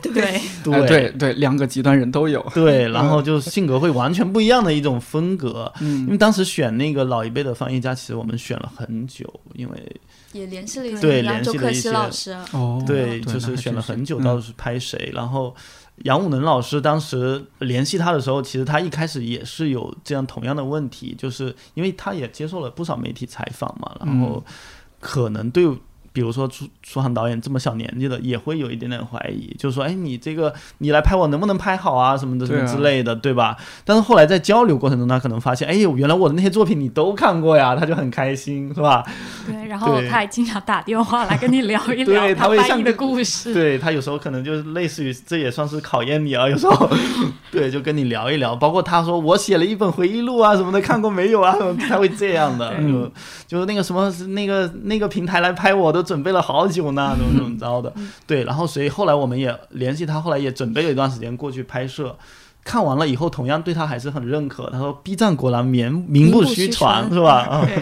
对，哎对。对。对，两个极端人都有。对，然后就性格会完全不一样的一种风格。因嗯为当时选那个老一辈的翻译家，其实我们选了很久，因为也联系了一对联系了一些老师对，就是选了很久，嗯到底是拍谁。然后杨武能老师当时联系他的时候，其实他一开始也是有这样同样的问题，就是因为他也接受了不少媒体采访嘛，然后可能对。比如说出出航导演这么小年纪的，也会有一点点怀疑，就是说，哎，你这个你来拍我能不能拍好啊，什么的什么之类的，对吧？但是后来在交流过程中，他可能发现，哎呦，原来我的那些作品你都看过呀，他就很开心，是吧？对，然后他还经常打电话来跟你聊一 对聊他会像翻译的故事。对他有时候可能就是类似于这也算是考验你啊，有时候 对就跟你聊一聊，包括他说我写了一本回忆录啊什么的，看过没有啊？他会这样的，就就是那个什么那个那个平台来拍我都准备了好久呢，怎么怎么着的，对，然后所以后来我们也联系他，后来也准备了一段时间过去拍摄。看完了以后，同样对他还是很认可。他说：“B 站果然名名不虚传，是吧？”啊，对，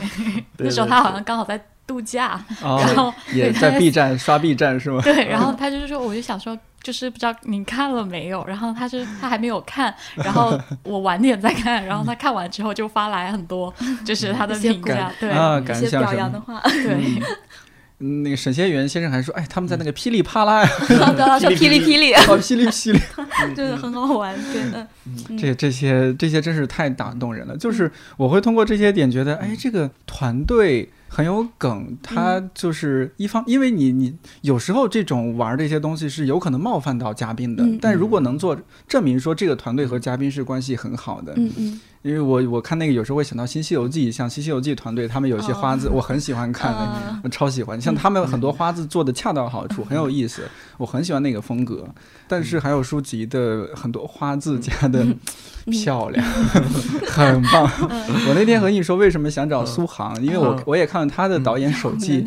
对那时候他好像刚好在度假，哦 然后也在 B 站刷 B 站是吗？对，然后他就是说，我就想说，就是不知道你看了没有，然后他是他还没有看，然后 我晚点再看，然后他看完之后就发来很多，就是他的评价，对啊，一些感想什么？表扬的话，对，嗯那个沈先元先生还说，哎，他们在那个噼里啪啦呀，然后他说霹雳霹雳，哦，噼里噼里，真的很好玩，对，嗯，这这些这些真是太打动人了。就是我会通过这些点觉得，哎，这个团队很有梗，他就是一方，因为你你有时候这种玩这些东西是有可能冒犯到嘉宾的，嗯但如果能做证明说这个团队和嘉宾是关系很好的，嗯嗯，因为我我看那个有时候会想到《新西游记》，像《新西游记》团队，他们有些花字，我很喜欢看 我超喜欢。像他们很多花字做的恰到好处，很有意思，我很喜欢那个风格。但是还有书籍的很多花字加的漂亮，很棒。我那天和你说为什么想找苏杭，因为我嗯。我也看了他的导演手记。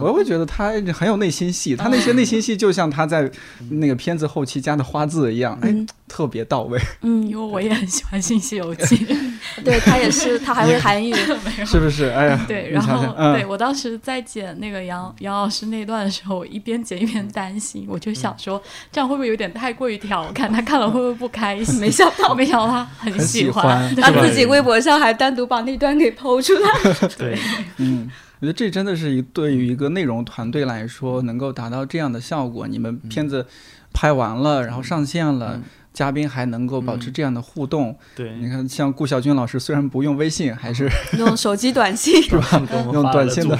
我会觉得他很有内心戏，他那些内心戏就像他在那个片子后期加的花字一样，哎嗯，特别到位，嗯。因为，我也很喜欢《新西游记》，对他也是，他还会韩语，是不是？哎呀，对，然后对我当时在剪那个杨杨老师那段的时候，我一边剪一边担心，我就想说这样会不会有点太过于调侃，他看了会不会不开心？没想到。没想到他很很喜喜欢对他自己微博上还单独把那段给抛出来，对，嗯，我觉得这真的是一对于一个内容团队来说，能够达到这样的效果。你们片子拍完了，然后上线了，嗯嘉宾还能够保持这样的互动。对，你看，像顾晓军老师，虽然不用微信，还是 用手机短信，是吧？用短信的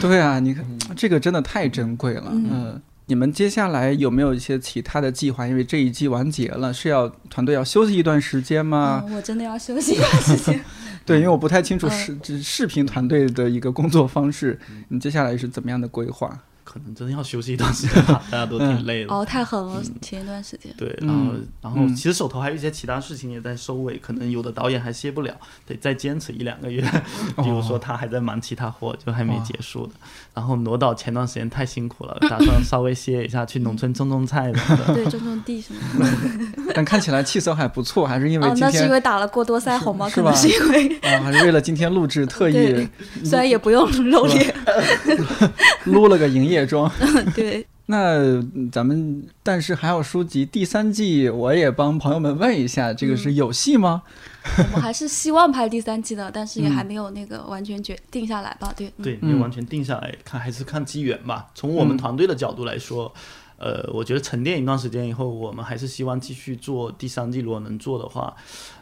对啊，你看这个真的太珍贵了。嗯嗯。你们接下来有没有一些其他的计划？因为这一季完结了，是要团队要休息一段时间吗？嗯我真的要休息一段时间。对，因为我不太清楚嗯视嗯视频团队的一个工作方式，你接下来是怎么样的规划？可能真的要休息一段时间吧，大家都挺累的。哦，太狠了，前一段时间。对，嗯然后然后嗯其实手头还有一些其他事情也在收尾，可能有的导演还歇不了，得再坚持一两个月。比如说他还在忙其他活，就还没结束的。然后罗导前段时间太辛苦了，打算稍微歇一下，去农村种种菜什么的。对，种种地什么的。但看起来气色还不错，还是因为哦，今那是因为打了过多腮红吗？是吧可能是因为，啊，还是为了今天录制特意对虽然也不用露脸，撸了个营业妆。对，那嗯咱们但是还有书籍第三季，我也帮朋友们问一下，这个是有戏吗？我们还是希望拍第三季的，但是也嗯还没有那个完全决定下来吧。对，嗯对，嗯没有完全定下来，看还是看机缘吧。从我们嗯团队的角度来说，呃，我觉得沉淀一段时间以后，我们还是希望继续做第三季。如果能做的话，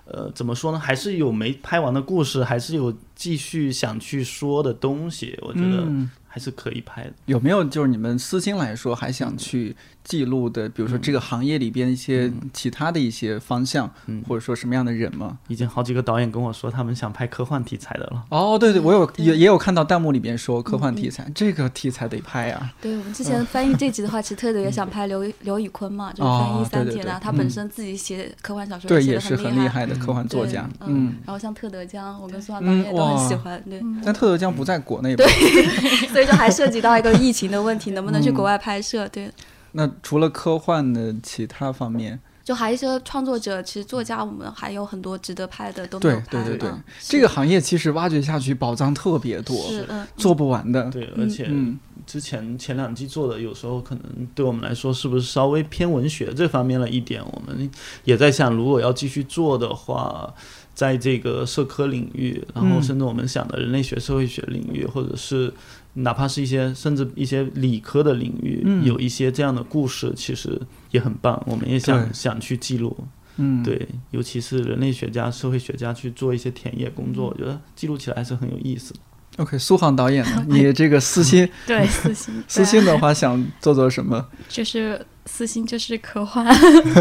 呃，怎么说呢？还是有没拍完的故事，还是有继续想去说的东西。我觉得嗯，还是可以拍的。有没有就是你们私心来说还想去记录的，比如说这个行业里边一些其他的一些方向，嗯。或者说什么样的人吗？已经好几个导演跟我说，他们想拍科幻题材的了。哦，对对，我有也也有看到弹幕里边说科幻题材，这个题材得拍啊。对我们之前翻译这集的话，其实特别也想拍刘刘宇坤嘛，就是哦翻译三对对对。田啊，他本嗯。身自己写科幻小说对，也是很厉厉害的科幻作家。嗯。嗯，，然后像特德江，我跟苏杭嗯导演也都很喜欢，对，但特德江不在国内吧？所以就还涉及到一个疫情的问题，能不能去嗯。国外拍摄？对，那除了科幻的其他方面，就还有一些创作者，其实作家我们还有很多值得拍的都没有拍。对对对嗯，这个行业其实挖掘下去宝藏特别多，是嗯，做不完的。对，嗯而且嗯之前前两季做的，有时候可能对我们来说是不是稍微偏文学这方面了一点？我们也在想，如果要继续做的话，在这个社科领域，然后嗯甚至我们想的人类学、社会学领域，或者是哪怕是一些甚至一些理科的领域，嗯有一些这样的故事，其实也很棒。我们也想想去记录，嗯，对，尤其是人类学家、社会学家去做一些田野工嗯作，我觉得记录起来还是很有意思的。OK，苏杭导演呢？你这个私心，对，私心，私心的话想做做什么？就是私心就是科幻，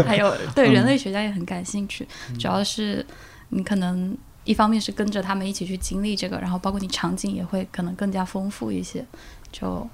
还有对嗯人类学家也很感兴趣，主要是你可能一方面是跟着他们一起去经历这个，然后包括你场景也会可能更加丰富一些。就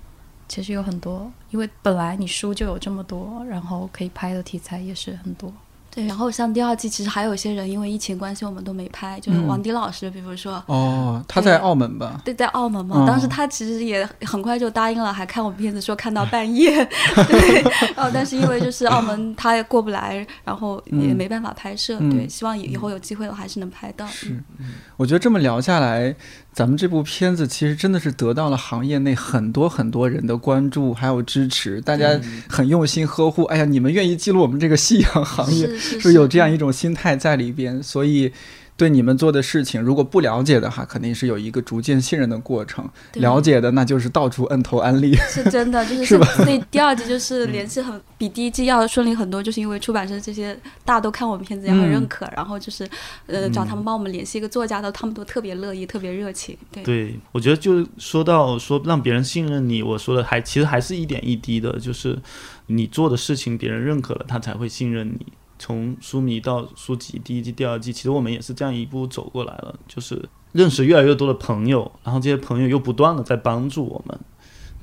其实有很多，因为本来你书就有这么多，然后可以拍的题材也是很多。对，然后像第二季，其实还有一些人因为疫情关系，我们都没拍，就是嗯王迪老师，比如说。哦，他在澳门吧？对，在澳门嘛，嗯当时他其实也很快就答应了，还看我们片子说看到半夜，对，然后但是因为就是澳门他也过不来，然后也嗯没办法拍摄，嗯对，希望以以后有机会我还是能拍到。是嗯，我觉得这么聊下来，咱们这部片子其实真的是得到了行业内很多很多人的关注还有支持，大家很用心呵护。哎呀，你们愿意记录我们这个夕阳行业，是有这样一种心态在里边，所以。对你们做的事情，如果不了解的话，肯定是有一个逐渐信任的过程；了解的，那就是到处摁头安利。是真的，就是是吧所以第二季就是联系很比第一季要顺利很多，就是因为出版社这些大家都看我们片子也很认可，然后就是呃找他们帮我们联系一个作家的，他们都特别乐意，特别热情。对，对，我觉得就说到说让别人信任你，我说的还其实还是一点一滴的，就是你做的事情别人认可了，他才会信任你。从书迷到书籍第一季、第二季，其实我们也是这样一步走过来了，就是认识越来越多的朋友，然后这些朋友又不断的在帮助我们，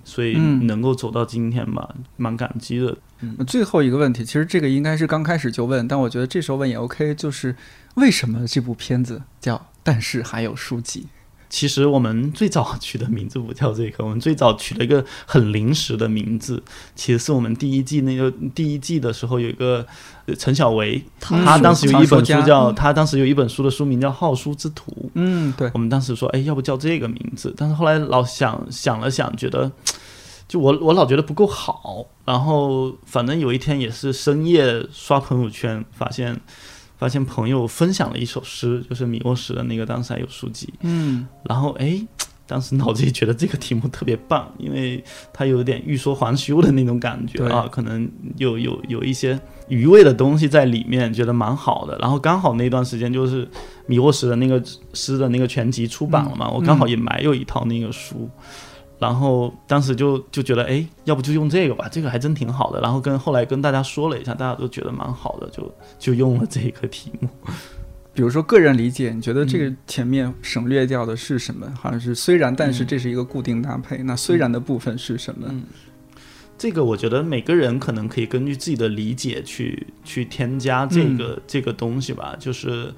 所以嗯能够走到今天吧，蛮感激的。最后一个问题，其实这个应该是刚开始就问，但我觉得这时候问也 OK，就是为什么这部片子叫《但是还有书籍》？其实我们最早取的名字不叫这个，我们最早取了一个很临时的名字。其实是我们第一季那个第一季的时候有一个呃陈小维，嗯他当时有一本书叫他当时有一本书的书名叫《好书之徒》。嗯，对，我们当时说，哎，要不叫这个名字？但是后来老想想了想，觉得就我我老觉得不够好。然后反正有一天也是深夜刷朋友圈，发现发现朋友分享了一首诗，就是米沃什的那个《当时还有书籍》。嗯然后哎，当时脑子里觉得这个题目特别棒，因为它有点欲说还休的那种感觉啊，可能有有有一些余味的东西在里面，觉得蛮好的。然后刚好那段时间就是米沃什的那个诗的那个全集出版了嘛，嗯我刚好也买有一套那个书。然后当时就就觉得，哎，要不就用这个吧，这个还真挺好的。然后跟后来跟大家说了一下，大家都觉得蛮好的，就就用了这个题目。比如说个人理解，你觉得这嗯个前面省略掉的是什么？好像是虽然，但是这是一个固定搭配。那虽然的部分是什么？嗯这个我觉得每个人可能可以根据自己的理解去去添加这个、这个东西吧，就是。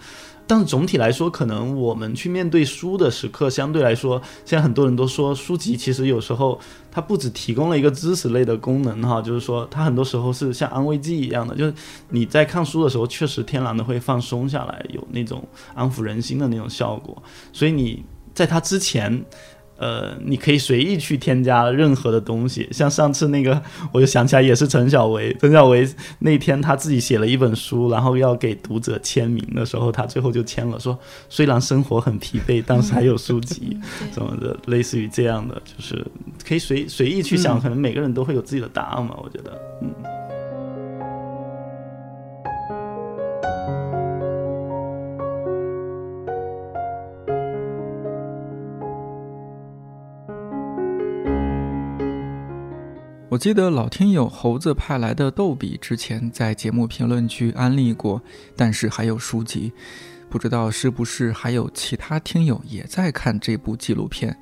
但总体来说，可能我们去面对书的时刻，相对来说，现在很多人都说书籍其实有时候它不只提供了一个知识类的功能哈，就是说它很多时候是像安慰剂一样的，就是你在看书的时候，确实天然的会放松下来，有那种安抚人心的那种效果。所以你在它之前，呃，你可以随意去添加任何的东西，像上次那个，我就想起来也是陈小维，陈小维那天他自己写了一本书，然后要给读者签名的时候，他最后就签了说，虽然生活很疲惫，但是还有书籍什么的，类似于这样的，就是可以随随意去想，嗯可能每个人都会有自己的答案嘛，我觉得，嗯。我记得老听友猴子派来的逗比之前在节目评论区安利过，但是还有书籍，不知道是不是还有其他听友也在看这部纪录片？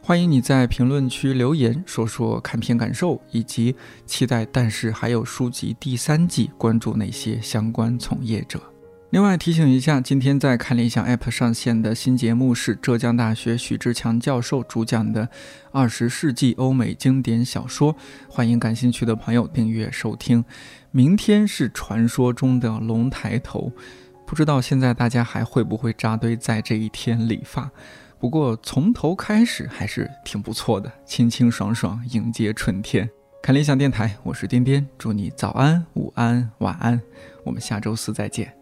欢迎你在评论区留言说说看片感受，以及期待但是还有书籍第三季关注哪些相关从业者。另外提醒一下，今天在看理想 App 上线的新节目是浙江大学许志强教授主讲的《二十世纪欧美经典小说》，欢迎感兴趣的朋友订阅收听。明天是传说中的龙抬头，不知道现在大家还会不会扎堆在这一天理发？不过从头开始还是挺不错的，清清爽爽迎接春天。看理想电台，我是颠颠，祝你早安、午安、晚安，我们下周四再见。